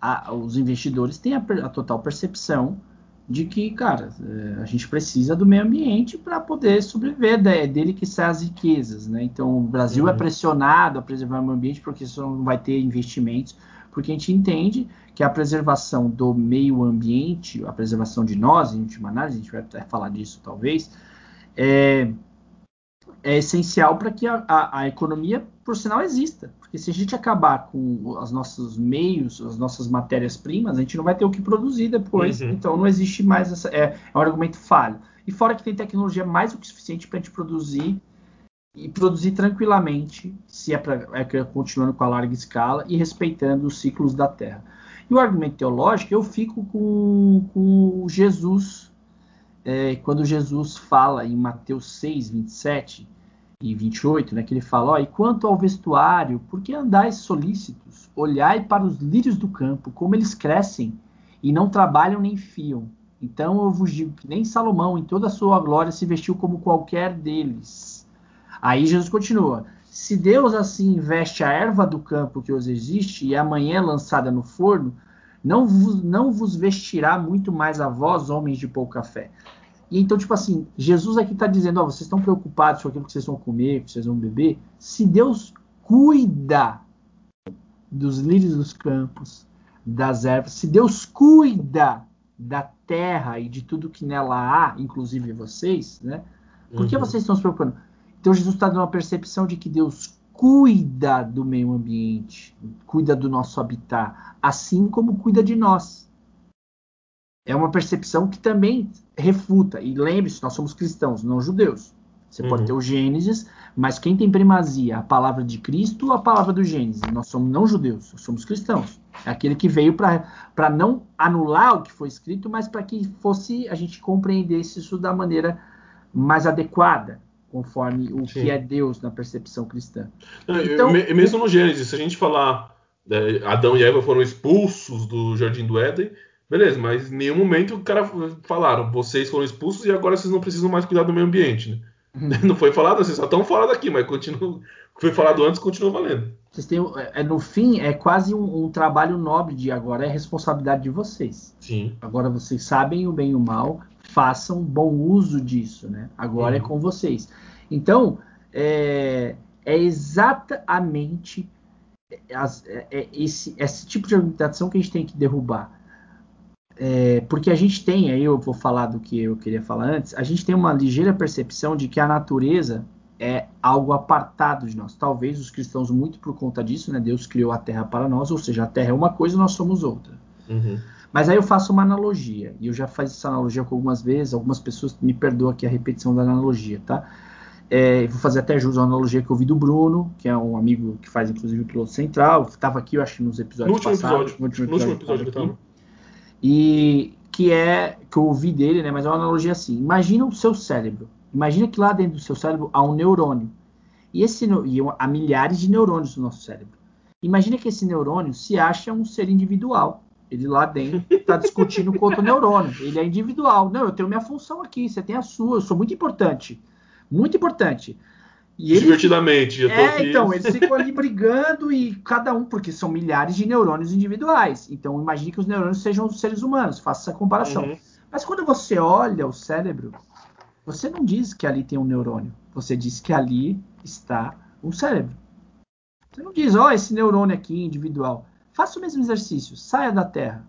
A- os investidores têm a, a total percepção de que, cara, é, a gente precisa do meio ambiente para poder sobreviver, né? é dele que saem as riquezas, né? Então o Brasil é Uhum. pressionado a preservar o meio ambiente porque senão não vai ter investimentos, porque a gente entende que a preservação do meio ambiente, a preservação de nós, em última análise, a gente vai até falar disso talvez, é, é essencial para que a, a- a economia, por sinal, exista. Porque se a gente acabar com os nossos meios, as nossas matérias-primas, a gente não vai ter o que produzir depois. Uhum. Então não existe mais essa. É, é um argumento falho. E fora que tem tecnologia mais do que suficiente para a gente produzir e produzir tranquilamente, se é para é, é continuando com a larga escala e respeitando os ciclos da Terra. E o argumento teológico, eu fico com, com Jesus é, quando Jesus fala em Mateus 6, 27 e 28, né, que ele fala, ó, e quanto ao vestuário, por que andais solícitos? Olhai para os lírios do campo, como eles crescem, e não trabalham nem fiam. Então eu vos digo que nem Salomão, em toda a sua glória, se vestiu como qualquer deles. Aí Jesus continua, se Deus assim veste a erva do campo que hoje existe, e amanhã é lançada no forno, não vos, não vos vestirá muito mais a vós, homens de pouca fé. E então, tipo assim, Jesus aqui está dizendo, ó, vocês estão preocupados com aquilo que vocês vão comer, que vocês vão beber. Se Deus cuida dos lírios dos campos, das ervas, se Deus cuida da terra e de tudo que nela há, inclusive vocês, né? Por que Uhum. vocês estão se preocupando? Então Jesus está dando uma percepção de que Deus cuida do meio ambiente, cuida do nosso habitat, assim como cuida de nós. É uma percepção que também refuta. E lembre-se, nós somos cristãos, não judeus. Você pode Uhum. ter o Gênesis, mas quem tem primazia? A palavra de Cristo ou a palavra do Gênesis? Nós somos não judeus, somos cristãos. É aquele que veio para não anular o que foi escrito, mas para que fosse a gente compreendesse isso da maneira mais adequada, conforme o Sim. que é Deus na percepção cristã. E- Então- me- mesmo no Gênesis, se a gente falar é, Adão e Eva foram expulsos do jardim do Éden, beleza, mas em nenhum momento o cara falaram, vocês foram expulsos e agora vocês não precisam mais cuidar do meio ambiente. Né? [LAUGHS] Não foi falado assim, só estão fora daqui, mas continua, o que foi falado antes continua valendo. Vocês têm, é, no fim, é quase um, um trabalho nobre de agora, é responsabilidade de vocês. Sim. Agora vocês sabem o bem e o mal, façam bom uso disso, né? Agora é Uhum. com vocês. Então, é, é exatamente as- é- é esse, esse tipo de argumentação que a gente tem que derrubar. É, porque a gente tem, aí eu vou falar do que eu queria falar antes, a gente tem uma ligeira percepção de que a natureza é algo apartado de nós. Talvez os cristãos, muito por conta disso, né? Deus criou a terra para nós, ou seja, a terra é uma coisa e nós somos outra. Uhum. Mas aí eu faço uma analogia, e eu já fiz essa analogia com algumas vezes, algumas pessoas me perdoam aqui a repetição da analogia, tá? É, vou fazer até jus uma analogia que eu vi do Bruno, que é um amigo que faz inclusive o piloto central, estava aqui, eu acho nos No episódios último passados. episódio. No último episódio ele estava tava. aqui. E que é que eu ouvi dele, né? Mas é uma analogia assim. Imagina o seu cérebro. Imagina que lá dentro do seu cérebro há um neurônio. E esse e há milhares de neurônios no nosso cérebro. Imagina que esse neurônio se acha um ser individual. Ele lá dentro está discutindo com outro neurônio. Ele é individual. Não, eu tenho minha função aqui, você tem a sua, eu sou muito importante. Muito importante. E ele Divertidamente. Eu tô é, então, eles ficam ali brigando e cada um, porque são milhares de neurônios individuais. Então, imagine que os neurônios sejam os seres humanos, faça essa comparação. Uhum. Mas quando você olha o cérebro, você não diz que ali tem um neurônio, você diz que ali está um cérebro. Você não diz, ó, esse neurônio aqui individual. Faça o mesmo exercício, saia da Terra.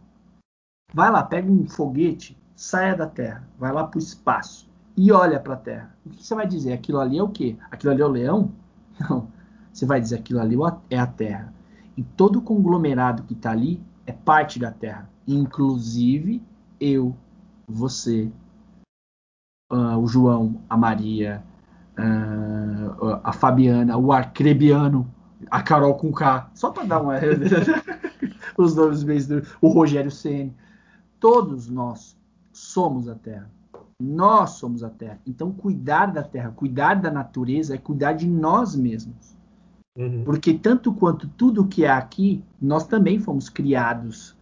Vai lá, pega um foguete, saia da Terra, vai lá para o espaço e olha para a Terra. O que você vai dizer? Aquilo ali é o quê? Aquilo ali é o leão? [LAUGHS] Não. Você vai dizer aquilo ali é a Terra. E todo o conglomerado que está ali é parte da Terra. Inclusive eu, você, ah, o João, a Maria, ah, a Fabiana, o Arcrebiano, a Carol com K, só para dar uma. [LAUGHS] os nomes bem. O Rogério Ceni. Todos nós somos a Terra. Nós somos a Terra. Então, cuidar da Terra, cuidar da natureza é cuidar de nós mesmos. Uhum. Porque tanto quanto tudo que é aqui, nós também fomos criados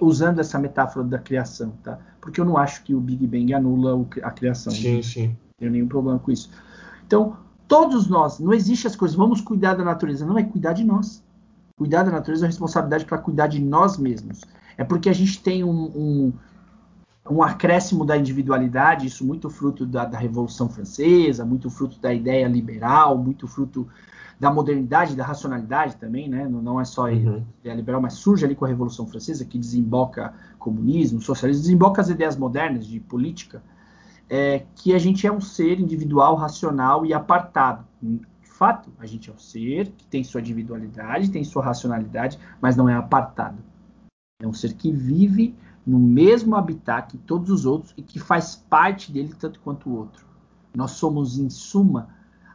usando essa metáfora da criação, tá? Porque eu não acho que o Big Bang anula a criação. Sim, sim. Não tenho nenhum problema com isso. Então, todos nós, não existe as coisas, vamos cuidar da natureza, não é cuidar de nós. Cuidar da natureza é responsabilidade para cuidar de nós mesmos. É porque a gente tem um, um, um acréscimo da individualidade, isso muito fruto da, da Revolução Francesa, muito fruto da ideia liberal, muito fruto da modernidade, da racionalidade também, né? Não, não é só Uhum. ideia liberal, mas surge ali com a Revolução Francesa, que desemboca comunismo, socialismo, desemboca as ideias modernas de política, é, que a gente é um ser individual, racional e apartado. De fato, a gente é um ser que tem sua individualidade, tem sua racionalidade, mas não é apartado. É um ser que vive no mesmo habitat que todos os outros e que faz parte dele tanto quanto o outro. Nós somos, em suma,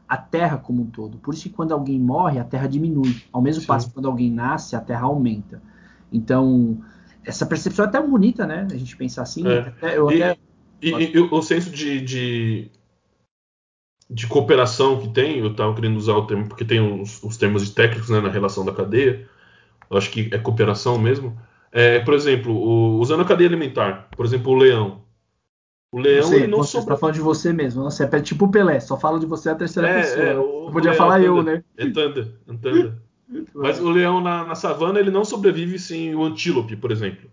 a Terra como um todo. Por isso que quando alguém morre, a Terra diminui. Ao mesmo Sim. passo que quando alguém nasce, a Terra aumenta. Então, essa percepção é até bonita, né? A gente pensar assim. É. até- eu E, até- e- e- e o senso de, de, de cooperação que tem, eu estava querendo usar o termo, porque tem os, os termos técnicos né, na relação da cadeia, eu acho que é cooperação mesmo. É, por exemplo, o- usando a cadeia alimentar, por exemplo, o leão. O leão você, ele não você sobra... está falando de você mesmo. Você é tipo o Pelé, só fala de você a terceira É, pessoa. é, o- podia o falar leão, eu, né? Entenda, entenda. [LAUGHS] Mas o leão na, na savana ele não sobrevive sem o antílope, por exemplo.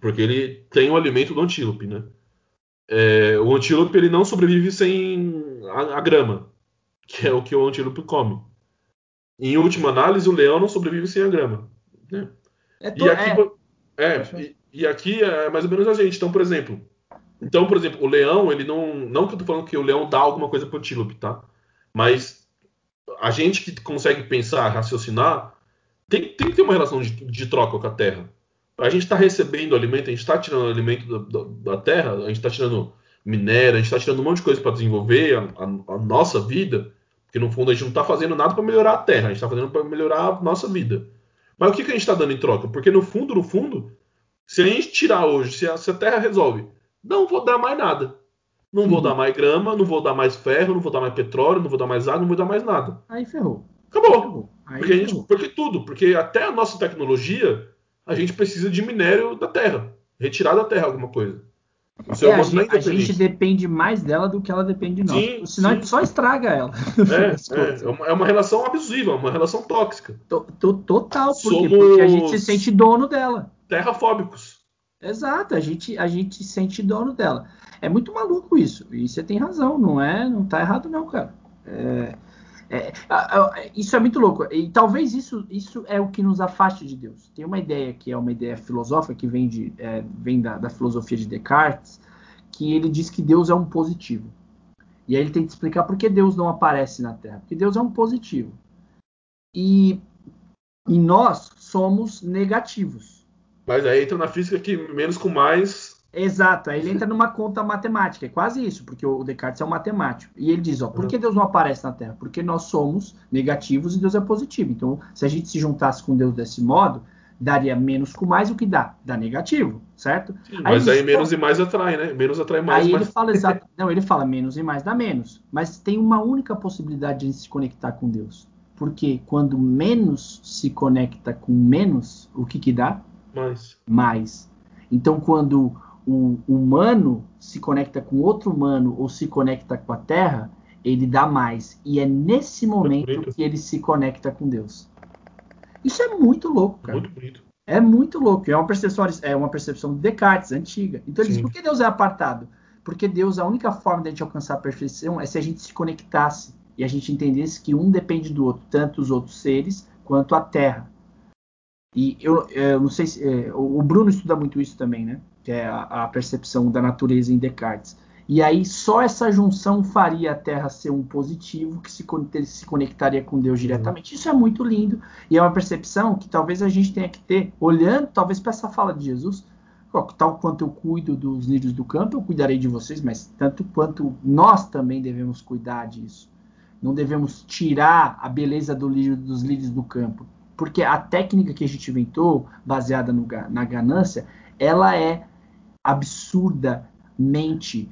Porque ele tem o alimento do antílope, né? É, o antílope ele não sobrevive sem a, a grama, que é o que o antílope come. Em última análise, o leão não sobrevive sem a grama. né? É to- E aqui, é, é, e, e aqui é mais ou menos a gente. Então, por exemplo, então, por exemplo, o leão, ele não, não que eu tô falando que o leão dá alguma coisa pro antílope, tá? Mas a gente que consegue pensar, raciocinar, tem, tem que ter uma relação de, de troca com a terra. A gente está recebendo alimento, a gente está tirando alimento da, terra, a gente está tirando minera, a gente está tirando um monte de coisa para desenvolver a, a, a, nossa vida, porque no fundo a gente não está fazendo nada para melhorar a Terra, a gente está fazendo para melhorar a nossa vida. Mas o que, que a gente está dando em troca? Porque no fundo, no fundo, se a gente tirar hoje, se a, se a Terra resolve, não vou dar mais nada. Não vou dar mais grama, não vou dar mais ferro, não vou dar mais petróleo, não vou dar mais água, não vou dar mais nada. Aí ferrou. Acabou. Aí porque, ferrou. Gente, porque tudo, porque até a nossa tecnologia, a gente precisa de minério da Terra. Retirar da Terra alguma coisa. É, a, gente, a gente depende mais dela do que ela depende de nós. Sim, Senão sim. a gente só estraga ela. É, [LAUGHS] é, é, uma, é, uma, relação abusiva, uma relação tóxica. total, por Somos porque a gente se sente dono dela. Terrafóbicos. Exato, a gente, a gente se sente dono dela. É muito maluco isso. E você tem razão, não é? Não tá errado, não, cara. É, é, isso é muito louco. E talvez isso, isso é o que nos afaste de Deus. Tem uma ideia que é uma ideia filosófica que vem, de, é, vem da, da, filosofia de Descartes, que ele diz que Deus é um positivo. E aí ele tem que explicar por que Deus não aparece na Terra. Porque Deus é um positivo. E, e nós somos negativos. Mas aí entra na física que menos com mais Exato, aí ele entra numa conta matemática, é quase isso, porque o Descartes é um matemático. E ele diz, ó, por que Deus não aparece na Terra? Porque nós somos negativos e Deus é positivo. Então, se a gente se juntasse com Deus desse modo, daria menos com mais, o que dá? Dá negativo, certo? Sim, aí mas aí menos e mais atrai, né? Menos atrai mais. Aí mais... ele fala exato, [LAUGHS] não, ele fala menos e mais dá menos. Mas tem uma única possibilidade de a gente se conectar com Deus. Porque quando menos se conecta com menos, o que que dá? Mais. Mais. Então, quando o humano se conecta com outro humano ou se conecta com a Terra, ele dá mais. E é nesse momento é que ele se conecta com Deus. Isso é muito louco, cara. Muito bonito. É muito louco. É uma percepção, é uma percepção de Descartes, antiga. Então ele Sim. diz: por que Deus é apartado? Porque Deus, a única forma de a gente alcançar a perfeição é se a gente se conectasse e a gente entendesse que um depende do outro, tanto os outros seres quanto a Terra. E eu, eu não sei se. É, o Bruno estuda muito isso também, né? Que é a, a, percepção da natureza em Descartes. E aí só essa junção faria a Terra ser um positivo que se, se conectaria com Deus diretamente. Isso é muito lindo e é uma percepção que talvez a gente tenha que ter, olhando talvez para essa fala de Jesus, tal quanto eu cuido dos lírios do campo, eu cuidarei de vocês, mas tanto quanto nós também devemos cuidar disso. Não devemos tirar a beleza do lírio, dos lírios do campo, porque a técnica que a gente inventou, baseada no, na ganância, ela é absurdamente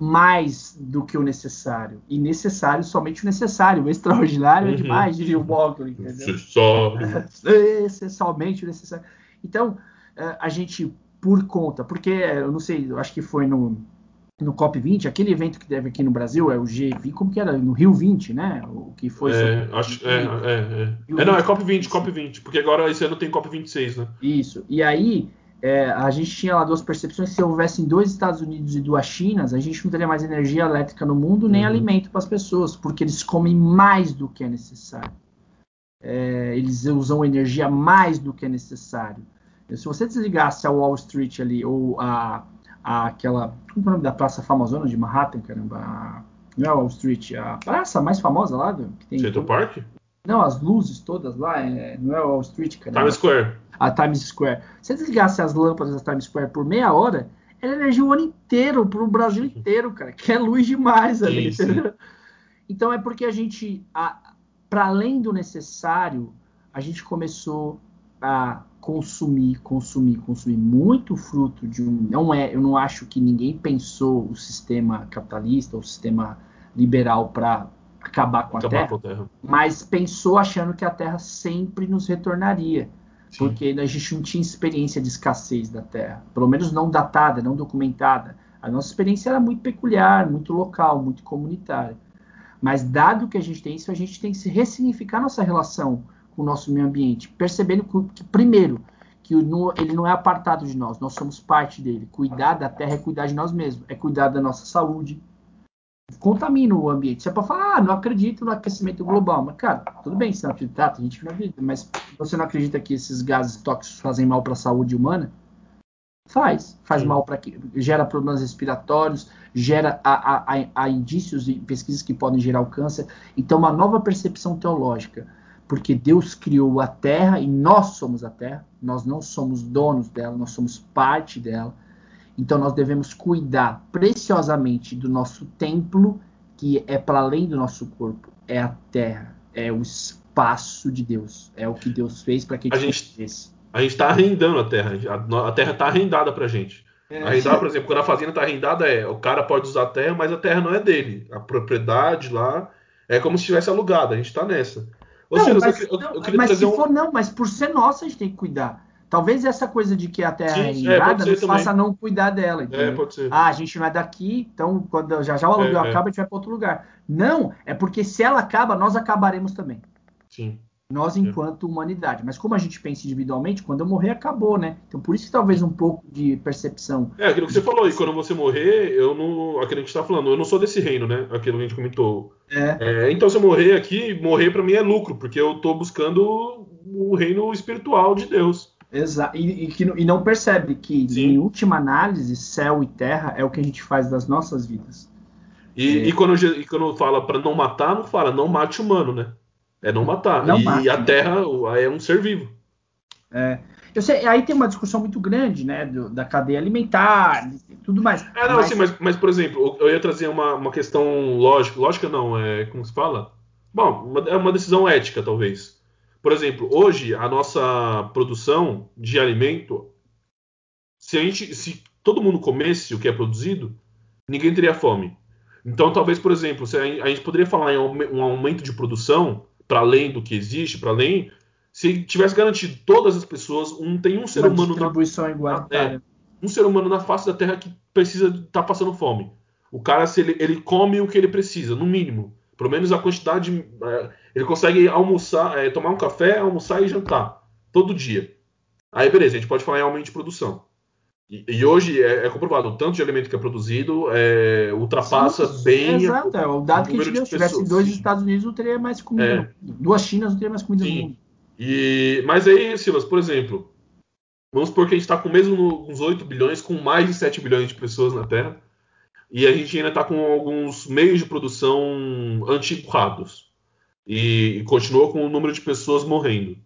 mais do que o necessário. E necessário somente o necessário. O extraordinário uhum. é demais, diria o Mogli, [LAUGHS] entendeu? Só... Esse é somente o necessário. Então, é, a gente, por conta, porque, eu não sei, eu acho que foi no, no COP20, aquele evento que teve aqui no Brasil, é o G20, como que era? No Rio 20, né? O que foi. É, acho, é, é, é. é, não, é COP20, COP20, porque agora esse ano tem COP26, né? Isso. E aí, é, a gente tinha lá duas percepções. Se houvessem dois Estados Unidos e duas Chinas, a gente não teria mais energia elétrica no mundo nem uhum. alimento para as pessoas, porque eles comem mais do que é necessário. É, eles usam energia mais do que é necessário. Se você desligasse a Wall Street ali, ou a, a aquela. Como é o nome da praça famosona de Manhattan, caramba? A, não é Wall Street, a praça mais famosa lá do, que tem. Central Park? Não, as luzes todas lá, é, não é Wall Street, cara. Times Square a Times Square. Se desligasse as lâmpadas da Times Square por meia hora, era energia o ano inteiro, para o Brasil inteiro, cara, que é luz demais ali. [LAUGHS] Então é porque a gente, para além do necessário, a gente começou a consumir, consumir, consumir muito fruto de um. Não é, eu não acho que ninguém pensou o sistema capitalista, o sistema liberal para acabar com a acabar terra, com a terra, mas pensou achando que a Terra sempre nos retornaria. Porque a gente não tinha experiência de escassez da terra, pelo menos não datada, não documentada. A nossa experiência era muito peculiar, muito local, muito comunitária. Mas dado que a gente tem isso, a gente tem que ressignificar nossa relação com o nosso meio ambiente, percebendo que primeiro, que ele não é apartado de nós, nós somos parte dele. Cuidar da terra é cuidar de nós mesmos, é cuidar da nossa saúde, contamina o ambiente. Você é pode falar, ah, não acredito no aquecimento global. Mas, cara, tudo bem se não acreditar, tem gente que não acredita. Mas você não acredita que esses gases tóxicos fazem mal para a saúde humana? Faz. Faz Sim. mal para que gera problemas respiratórios, gera a, a, a, indícios e pesquisas que podem gerar o câncer. Então, uma nova percepção teológica. Porque Deus criou a Terra e nós somos a Terra. Nós não somos donos dela, nós somos parte dela Então nós devemos cuidar preciosamente do nosso templo, que é para além do nosso corpo, é a terra, é o espaço de Deus, é o que Deus fez para que a gente a gente está arrendando a terra, a, terra está arrendada para gente. É. Arrendar, por exemplo, quando a fazenda está arrendada, é o cara pode usar a terra, mas a terra não é dele. A propriedade lá é como se tivesse alugada. A gente está nessa. Ou não, seja, mas, eu, eu, eu mas se um... for não, mas por ser nossa a gente tem que cuidar. Talvez essa coisa de que a terra Sim, é é, nos faça não cuidar dela. É, pode ser. Ah, a gente não é daqui, então quando já já o aluguel é, é. acaba, a gente vai para outro lugar. Não, é porque se ela acaba, nós acabaremos também. Sim. Nós, é. enquanto humanidade. Mas como a gente pensa individualmente, quando eu morrer, acabou, né? Então, por isso que talvez um pouco de percepção. É, aquilo que você falou, e quando você morrer, eu não. Aquilo que a gente está falando, eu não sou desse reino, né? Aquilo que a gente comentou. É. é então, se eu morrer aqui, morrer para mim é lucro, porque eu estou buscando o reino espiritual de Deus. Exato. E, e, e, não percebe que, Sim. em última análise, céu e terra é o que a gente faz das nossas vidas. E, é. e quando, e quando fala para não matar, não fala não mate humano, né? É não matar. Não e mate, a né? Terra é um ser vivo. É. Eu sei, aí tem uma discussão muito grande, né, do, da cadeia alimentar, tudo mais. É, não, mas... Assim, mas, mas, por exemplo, eu ia trazer uma, uma questão lógica, lógica não, é, como se fala? Bom, uma, é uma decisão ética, talvez. Por exemplo, hoje, a nossa produção de alimento, se a gente, se todo mundo comesse o que é produzido, ninguém teria fome. Então, talvez, por exemplo, a, gente poderia falar em um aumento de produção, para além do que existe, para além, se tivesse garantido todas as pessoas, um tem um ser Uma humano distribuição na, igualitária. É, um ser humano na face da Terra que precisa estar tá passando fome. O cara se ele, ele come o que ele precisa, no mínimo, pelo menos a quantidade, é, ele consegue almoçar, é, tomar um café, almoçar e jantar todo dia. Aí beleza, a gente pode falar em aumento de produção. E, e hoje é, é, comprovado, o tanto de alimento que é produzido é, ultrapassa Sim, bem. Exato, é o dado que a gente deu. Se tivesse dois Sim. Estados Unidos, não teria mais comida. Duas Chinas, não teria mais comida Sim. no mundo. E, mas aí, Silas, por exemplo, vamos supor que a gente está com mesmo uns 8 bilhões, com mais de 7 bilhões de pessoas na Terra, e a gente ainda está com alguns meios de produção antiquados. E, e continua com o número de pessoas morrendo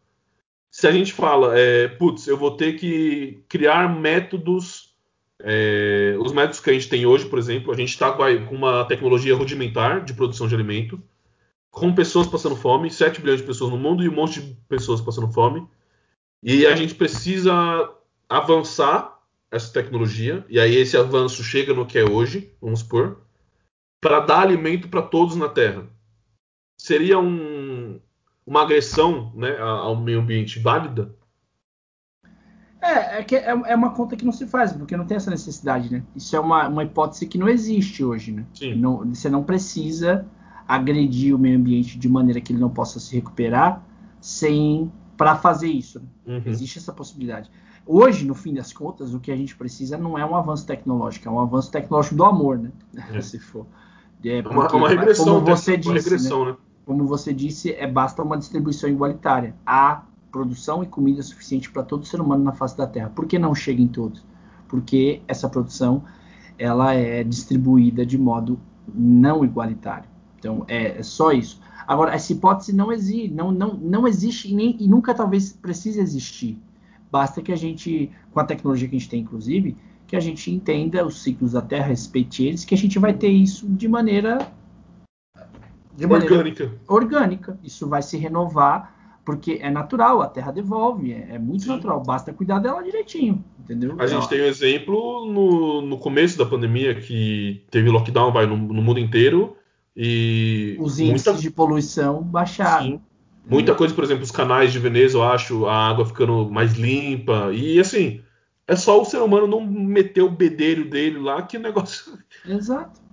se a gente fala, é, putz, eu vou ter que criar métodos, é, os métodos que a gente tem hoje, por exemplo, a gente está com uma tecnologia rudimentar de produção de alimento, com pessoas passando fome, 7 bilhões de pessoas no mundo e um monte de pessoas passando fome, e a gente precisa avançar essa tecnologia, e aí esse avanço chega no que é hoje, vamos supor, para dar alimento para todos na Terra. Seria um, uma agressão né, ao meio ambiente válida? É, é, que é, é, uma conta que não se faz, porque não tem essa necessidade, né? Isso é uma, uma hipótese que não existe hoje, né? Não, você não precisa agredir o meio ambiente de maneira que ele não possa se recuperar sem para fazer isso. Né? Uhum. Existe essa possibilidade. Hoje, no fim das contas, o que a gente precisa não é um avanço tecnológico, é um avanço tecnológico do amor, né? É. [LAUGHS] se for. É, porque, uma, uma regressão, como você disse, regressão, né? né? como você disse, é basta uma distribuição igualitária. Há produção e comida suficiente para todo ser humano na face da Terra. Por que não chega em todos? Porque essa produção ela é distribuída de modo não igualitário. Então é, é só isso. Agora essa hipótese não existe, não, não, não existe e, nem, e nunca talvez precise existir. Basta que a gente, com a tecnologia que a gente tem, inclusive, que a gente entenda os ciclos da Terra, respeite eles, que a gente vai ter isso de maneira de orgânica. orgânica. Isso vai se renovar porque é natural, a Terra devolve, é, é muito Sim. natural, basta cuidar dela direitinho, entendeu? A gente tem um exemplo no, no começo da pandemia que teve lockdown vai, no, no mundo inteiro e os índices muita... de poluição baixaram. Sim. Muita coisa, por exemplo, os canais de Veneza, eu acho, a água ficando mais limpa e assim, é só o ser humano não meter o bedelho dele lá que o negócio. [LAUGHS] Exato.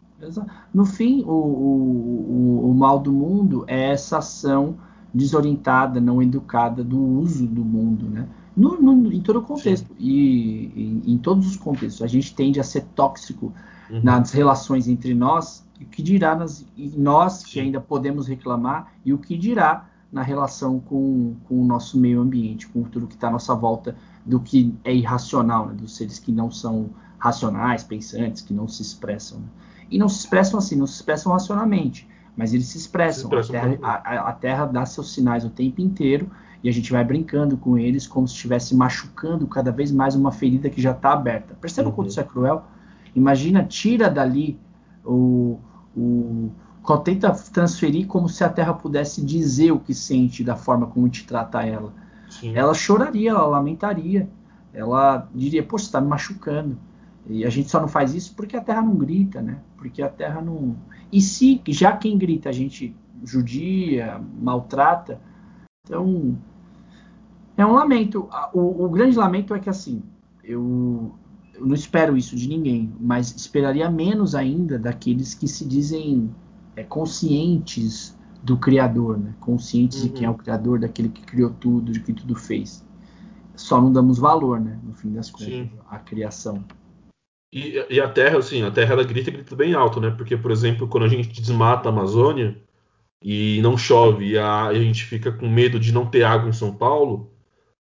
No fim, o, o, o, mal do mundo é essa ação desorientada, não educada do uso do mundo, né? No, no, em todo o contexto Sim. e em, todos os contextos. A gente tende a ser tóxico uhum. nas relações entre nós, e o que dirá nas, nós Sim. que ainda podemos reclamar, e o que dirá na relação com, com o nosso meio ambiente, com tudo que está à nossa volta, do que é irracional, né? dos seres que não são racionais, pensantes, que não se expressam. Né? e não se expressam assim, não se expressam racionalmente, mas eles se expressam. Se a, terra, a, a, terra, dá seus sinais o tempo inteiro E a gente vai brincando com eles como se estivesse machucando cada vez mais uma ferida que já está aberta. Perceba Uhum. quanto isso é cruel? Imagina, tira dali o, o. Tenta transferir como se a Terra pudesse dizer o que sente da forma como te trata ela. Sim. Ela choraria, ela lamentaria. Ela diria, poxa, você está me machucando. E a gente só não faz isso porque a Terra não grita, né? Porque a Terra não. E se já quem grita a gente judia, maltrata, então é um lamento. O, o grande lamento é que assim, eu, eu não espero isso de ninguém, mas esperaria menos ainda daqueles que se dizem é, conscientes do Criador, né? Conscientes de Uhum. quem é o Criador, daquele que criou tudo, de que tudo fez. Só não damos valor, né? No fim das contas, Sim. à criação. E, e a Terra, assim, a Terra ela grita grita bem alto, né? Porque, por exemplo, quando a gente desmata a Amazônia e não chove e a, a gente fica com medo de não ter água em São Paulo,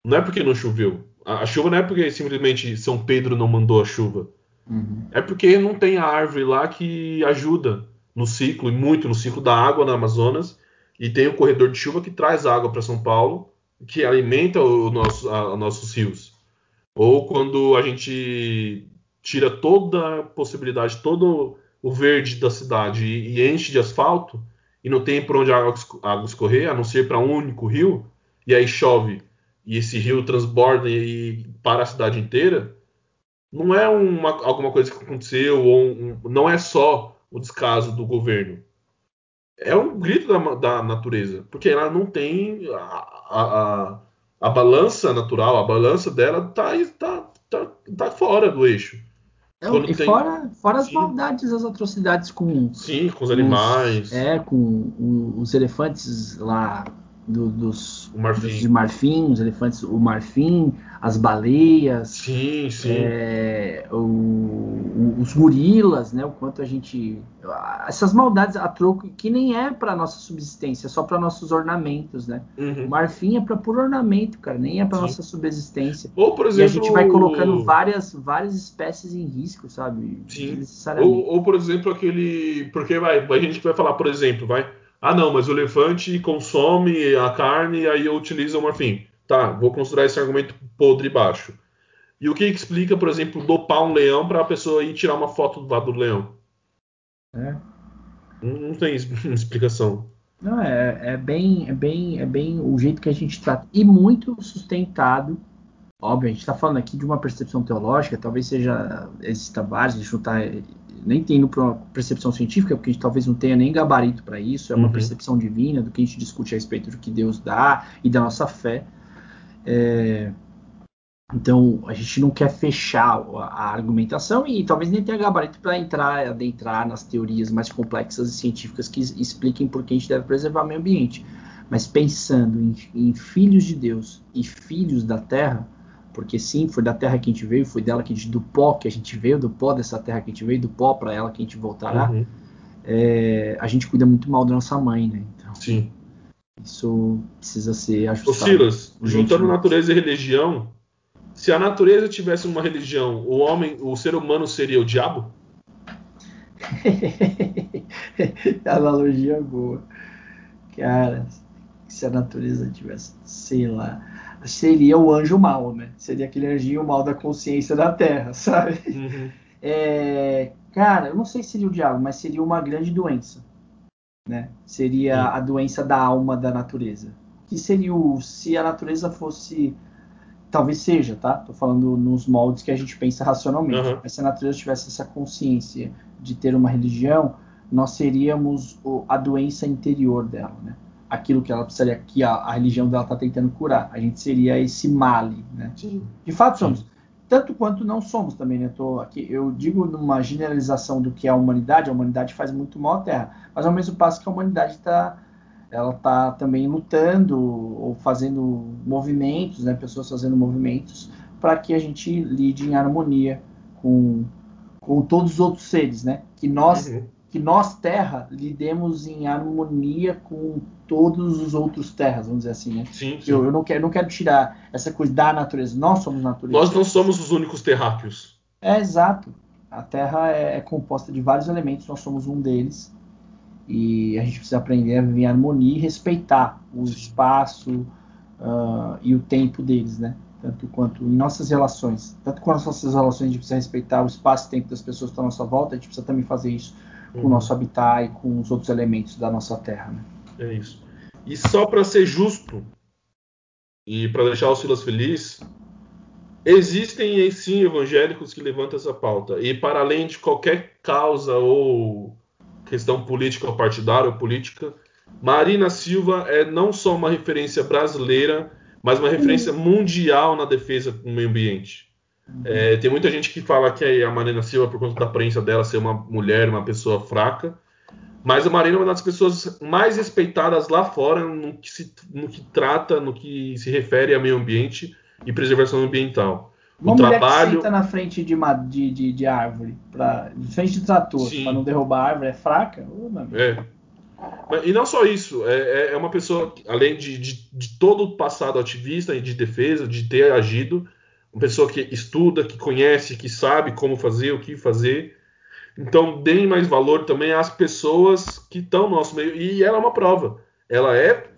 não é porque não choveu. A, a chuva não é porque simplesmente São Pedro não mandou a chuva. Uhum. É porque não tem a árvore lá que ajuda no ciclo, e muito no ciclo da água na Amazonas, e tem o corredor de chuva que traz água para São Paulo, que alimenta o nosso, nossos rios. Ou quando a gente tira toda a possibilidade, todo o verde da cidade e, e enche de asfalto, e não tem por onde a água, a água escorrer, a não ser para um único rio, e aí chove, e esse rio transborda e, e para a cidade inteira, não é uma, alguma coisa que aconteceu, ou um- não é só o descaso do governo. É um grito da, da natureza, porque ela não tem a, a, a, balança natural, a balança dela tá, tá, tá, tá fora do eixo. Quando e tem- fora, fora as maldades, as atrocidades com Sim, com os animais. Os, é, com os elefantes lá do- dos, O marfim. dos de marfim, os elefantes, o marfim, as baleias, Sim, sim. é, o- o- os gorilas, né? O quanto a gente. Essas maldades a troco que nem é para nossa subsistência, é só para nossos ornamentos, né? O Uhum. marfim é para puro ornamento, cara, nem é para nossa subsistência. Ou, por E a exemplo. gente vai colocando várias, várias espécies em risco, sabe? Sim. Ou, ou, por exemplo, aquele. Porque vai, a gente vai falar, por exemplo, vai. Ah, não, mas o elefante consome a carne e aí utiliza o marfim. Tá, vou considerar esse argumento podre e baixo. E o que explica, por exemplo, dopar um leão para a pessoa ir tirar uma foto do lado do leão? É. Não, não tem [LAUGHS] explicação. Não, é, é bem, é bem, é bem o jeito que a gente trata. E muito sustentado. Óbvio, a gente está falando aqui de uma percepção teológica, talvez seja exista vários, a gente não está nem tendo para uma percepção científica, porque a gente talvez não tenha nem gabarito para isso, é uma Uhum. percepção divina do que a gente discute a respeito do que Deus dá e da nossa fé. É, então, a gente não quer fechar a a argumentação e talvez nem tenha gabarito para entrar, adentrar nas teorias mais complexas e científicas que expliquem por que a gente deve preservar o meio ambiente. Mas pensando em, em filhos de Deus e filhos da terra, porque sim, foi da terra que a gente veio, foi dela que a gente, do pó que a gente veio, do pó dessa terra que a gente veio, do pó para ela que a gente voltará, Uhum. é, a gente cuida muito mal da nossa mãe, né? Então, Sim. isso precisa ser Ô ajustado. Silas, Gente, juntando né? natureza e religião, se a natureza tivesse uma religião, o homem, o ser humano seria o diabo? [LAUGHS] Analogia boa. Cara, se a natureza tivesse, sei lá, seria o anjo mal, né? Seria aquele anjinho mal da consciência da Terra, [LAUGHS] sabe? Uhum. É, cara, eu não sei se seria o diabo, mas seria uma grande doença, né? Seria Sim. a doença da alma da natureza. Que seria o se a natureza fosse talvez seja, tá? Tô falando nos moldes que a gente pensa racionalmente. Uhum. Mas se a natureza tivesse essa consciência de ter uma religião, nós seríamos a doença interior dela, né? Aquilo que ela precisaria, que a, a religião dela está tentando curar. A gente seria esse male, né? Sim. De fato Sim. somos. Tanto quanto não somos também, né? Tô aqui, eu digo numa generalização do que é a humanidade, a humanidade faz muito mal à Terra. Mas ao mesmo passo que a humanidade está ela tá também lutando ou fazendo movimentos, né? Pessoas fazendo movimentos para que a gente lide em harmonia com, com todos os outros seres, né? Que nós Uhum. que nós Terra lidemos em harmonia com todos os outros terras, vamos dizer assim, né? Sim, sim. Eu, eu não quero, não quero tirar essa coisa da natureza. Nós somos natureza. Nós não somos os únicos terráqueos. É exato. A Terra é, é composta de vários elementos, nós somos um deles. E a gente precisa aprender a viver em harmonia e respeitar o espaço, uh, e o tempo deles, né? Tanto quanto em nossas relações, tanto quanto nas nossas relações, a gente precisa respeitar o espaço e tempo das pessoas que estão à nossa volta, a gente precisa também fazer isso com Uhum. o nosso habitat e com os outros elementos da nossa terra, né? É isso. E só para ser justo e para deixar o Silas feliz, existem sim evangélicos que levantam essa pauta. E para além de qualquer causa ou questão política ou partidária ou política, Marina Silva é não só uma referência brasileira, mas uma referência mundial na defesa do meio ambiente. É, tem muita gente que fala que a Marina Silva, por conta da aparência dela ser uma mulher, uma pessoa fraca, mas a Marina é uma das pessoas mais respeitadas lá fora no que, se, no que trata, no que se refere a meio ambiente e preservação ambiental. Uma o mulher que trabalho. senta na frente de, uma, de, de, de árvore, pra, de frente de trator, para não derrubar a árvore, é fraca? Amigo. É. E não só isso, é, é- é uma pessoa, que, além de, de, de todo o passado ativista e de defesa, de ter agido, uma pessoa que estuda, que conhece, que sabe como fazer, o que fazer. Então, deem mais valor também às pessoas que estão no nosso meio. E ela é uma prova. Ela é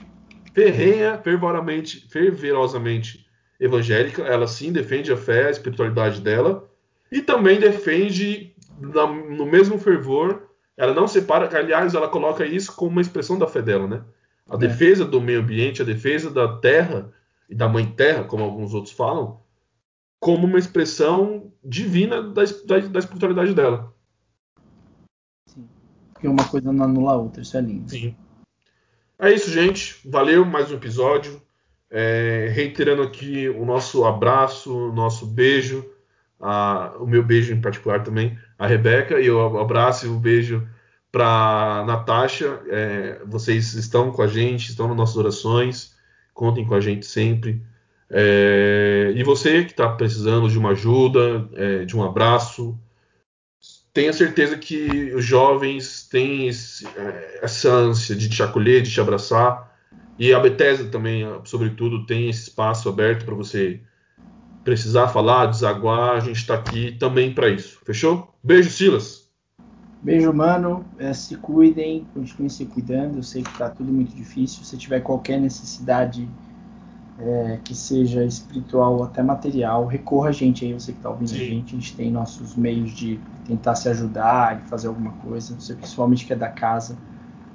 ferrenha, fervoramente, fervorosamente evangélica. Ela sim defende a fé, a espiritualidade dela. E também defende, no mesmo fervor, ela não separa, aliás, ela coloca isso como uma expressão da fé dela, né? A É. defesa do meio ambiente, a defesa da terra e da mãe terra, como alguns outros falam, como uma expressão divina da, da, da espiritualidade dela. Porque uma coisa não anula a outra, isso é lindo. Sim. É isso, gente. Valeu mais um episódio. É, reiterando aqui o nosso abraço, o nosso beijo, a- o meu beijo em particular também, a Rebeca, e o abraço e o beijo para Natasha. É, vocês estão com a gente, estão nas nossas orações, contem com a gente sempre. É, e você que está precisando de uma ajuda, é, de um abraço, tenha certeza que os jovens têm esse- eh, essa ânsia de te acolher, de te abraçar. E a Bethesda também, sobretudo, tem esse espaço aberto para você precisar falar, desaguar. A gente está aqui também para isso. Fechou? Beijo, Silas. Beijo, mano. É, se cuidem, continuem se cuidando. Eu sei que tá tudo muito difícil. Se tiver qualquer necessidade é, que seja espiritual ou até material, recorra a gente aí, você que tá ouvindo a Sim. gente. A gente tem nossos meios de tentar se ajudar e fazer alguma coisa. Você principalmente que é da casa.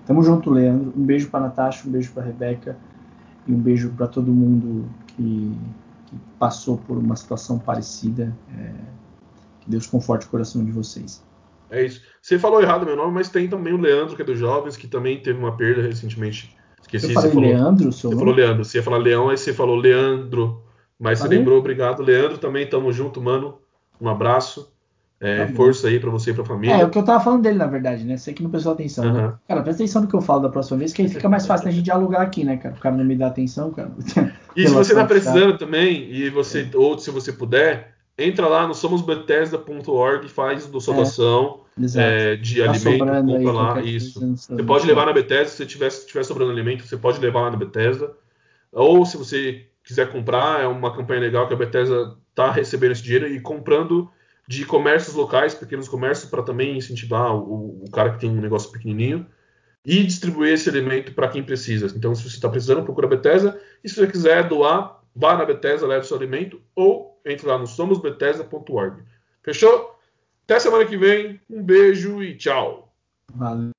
Tamo junto, Leandro. Um beijo pra Natasha, um beijo pra Rebeca e um beijo pra todo mundo que, que passou por uma situação parecida. É, que Deus conforte o coração de vocês. É isso. Você falou errado meu nome, mas tem também o Leandro, que é dos jovens, que também teve uma perda recentemente. Esqueci, Eu você falei falou. Leandro, seu Você nome? falou Leandro, você ia falar Leão, aí você falou Leandro. Mas você Falei? lembrou, obrigado, Leandro. Também tamo junto, mano. Um abraço. É, Tá força aí pra você e pra família. É, o que eu tava falando dele, na verdade, né? Você que não prestou atenção, né? Aham. Cara, presta atenção no que eu falo da próxima vez, que aí fica mais fácil da gente dialogar aqui, né, cara? O cara não me dá atenção, cara. [LAUGHS] E se você tá precisando também, e você, ou se você puder, entra lá no somosbethesda.org, faz É, doação Exato. É, de Tá alimento, compra lá, isso. Você pode levar na Bethesda, se tiver, se tiver sobrando alimento, você pode levar lá na Bethesda. Ou se você quiser comprar, é uma campanha legal que a Bethesda tá recebendo esse dinheiro e comprando de comércios locais, pequenos comércios, para também incentivar o, o cara que tem um negócio pequenininho e distribuir esse alimento para quem precisa. Então, se você está precisando, procura a Bethesda. E se você quiser doar, vá na Bethesda, leve seu alimento ou entre lá no somosbethesda.org. Fechou? Até semana que vem. Um beijo e tchau. Valeu.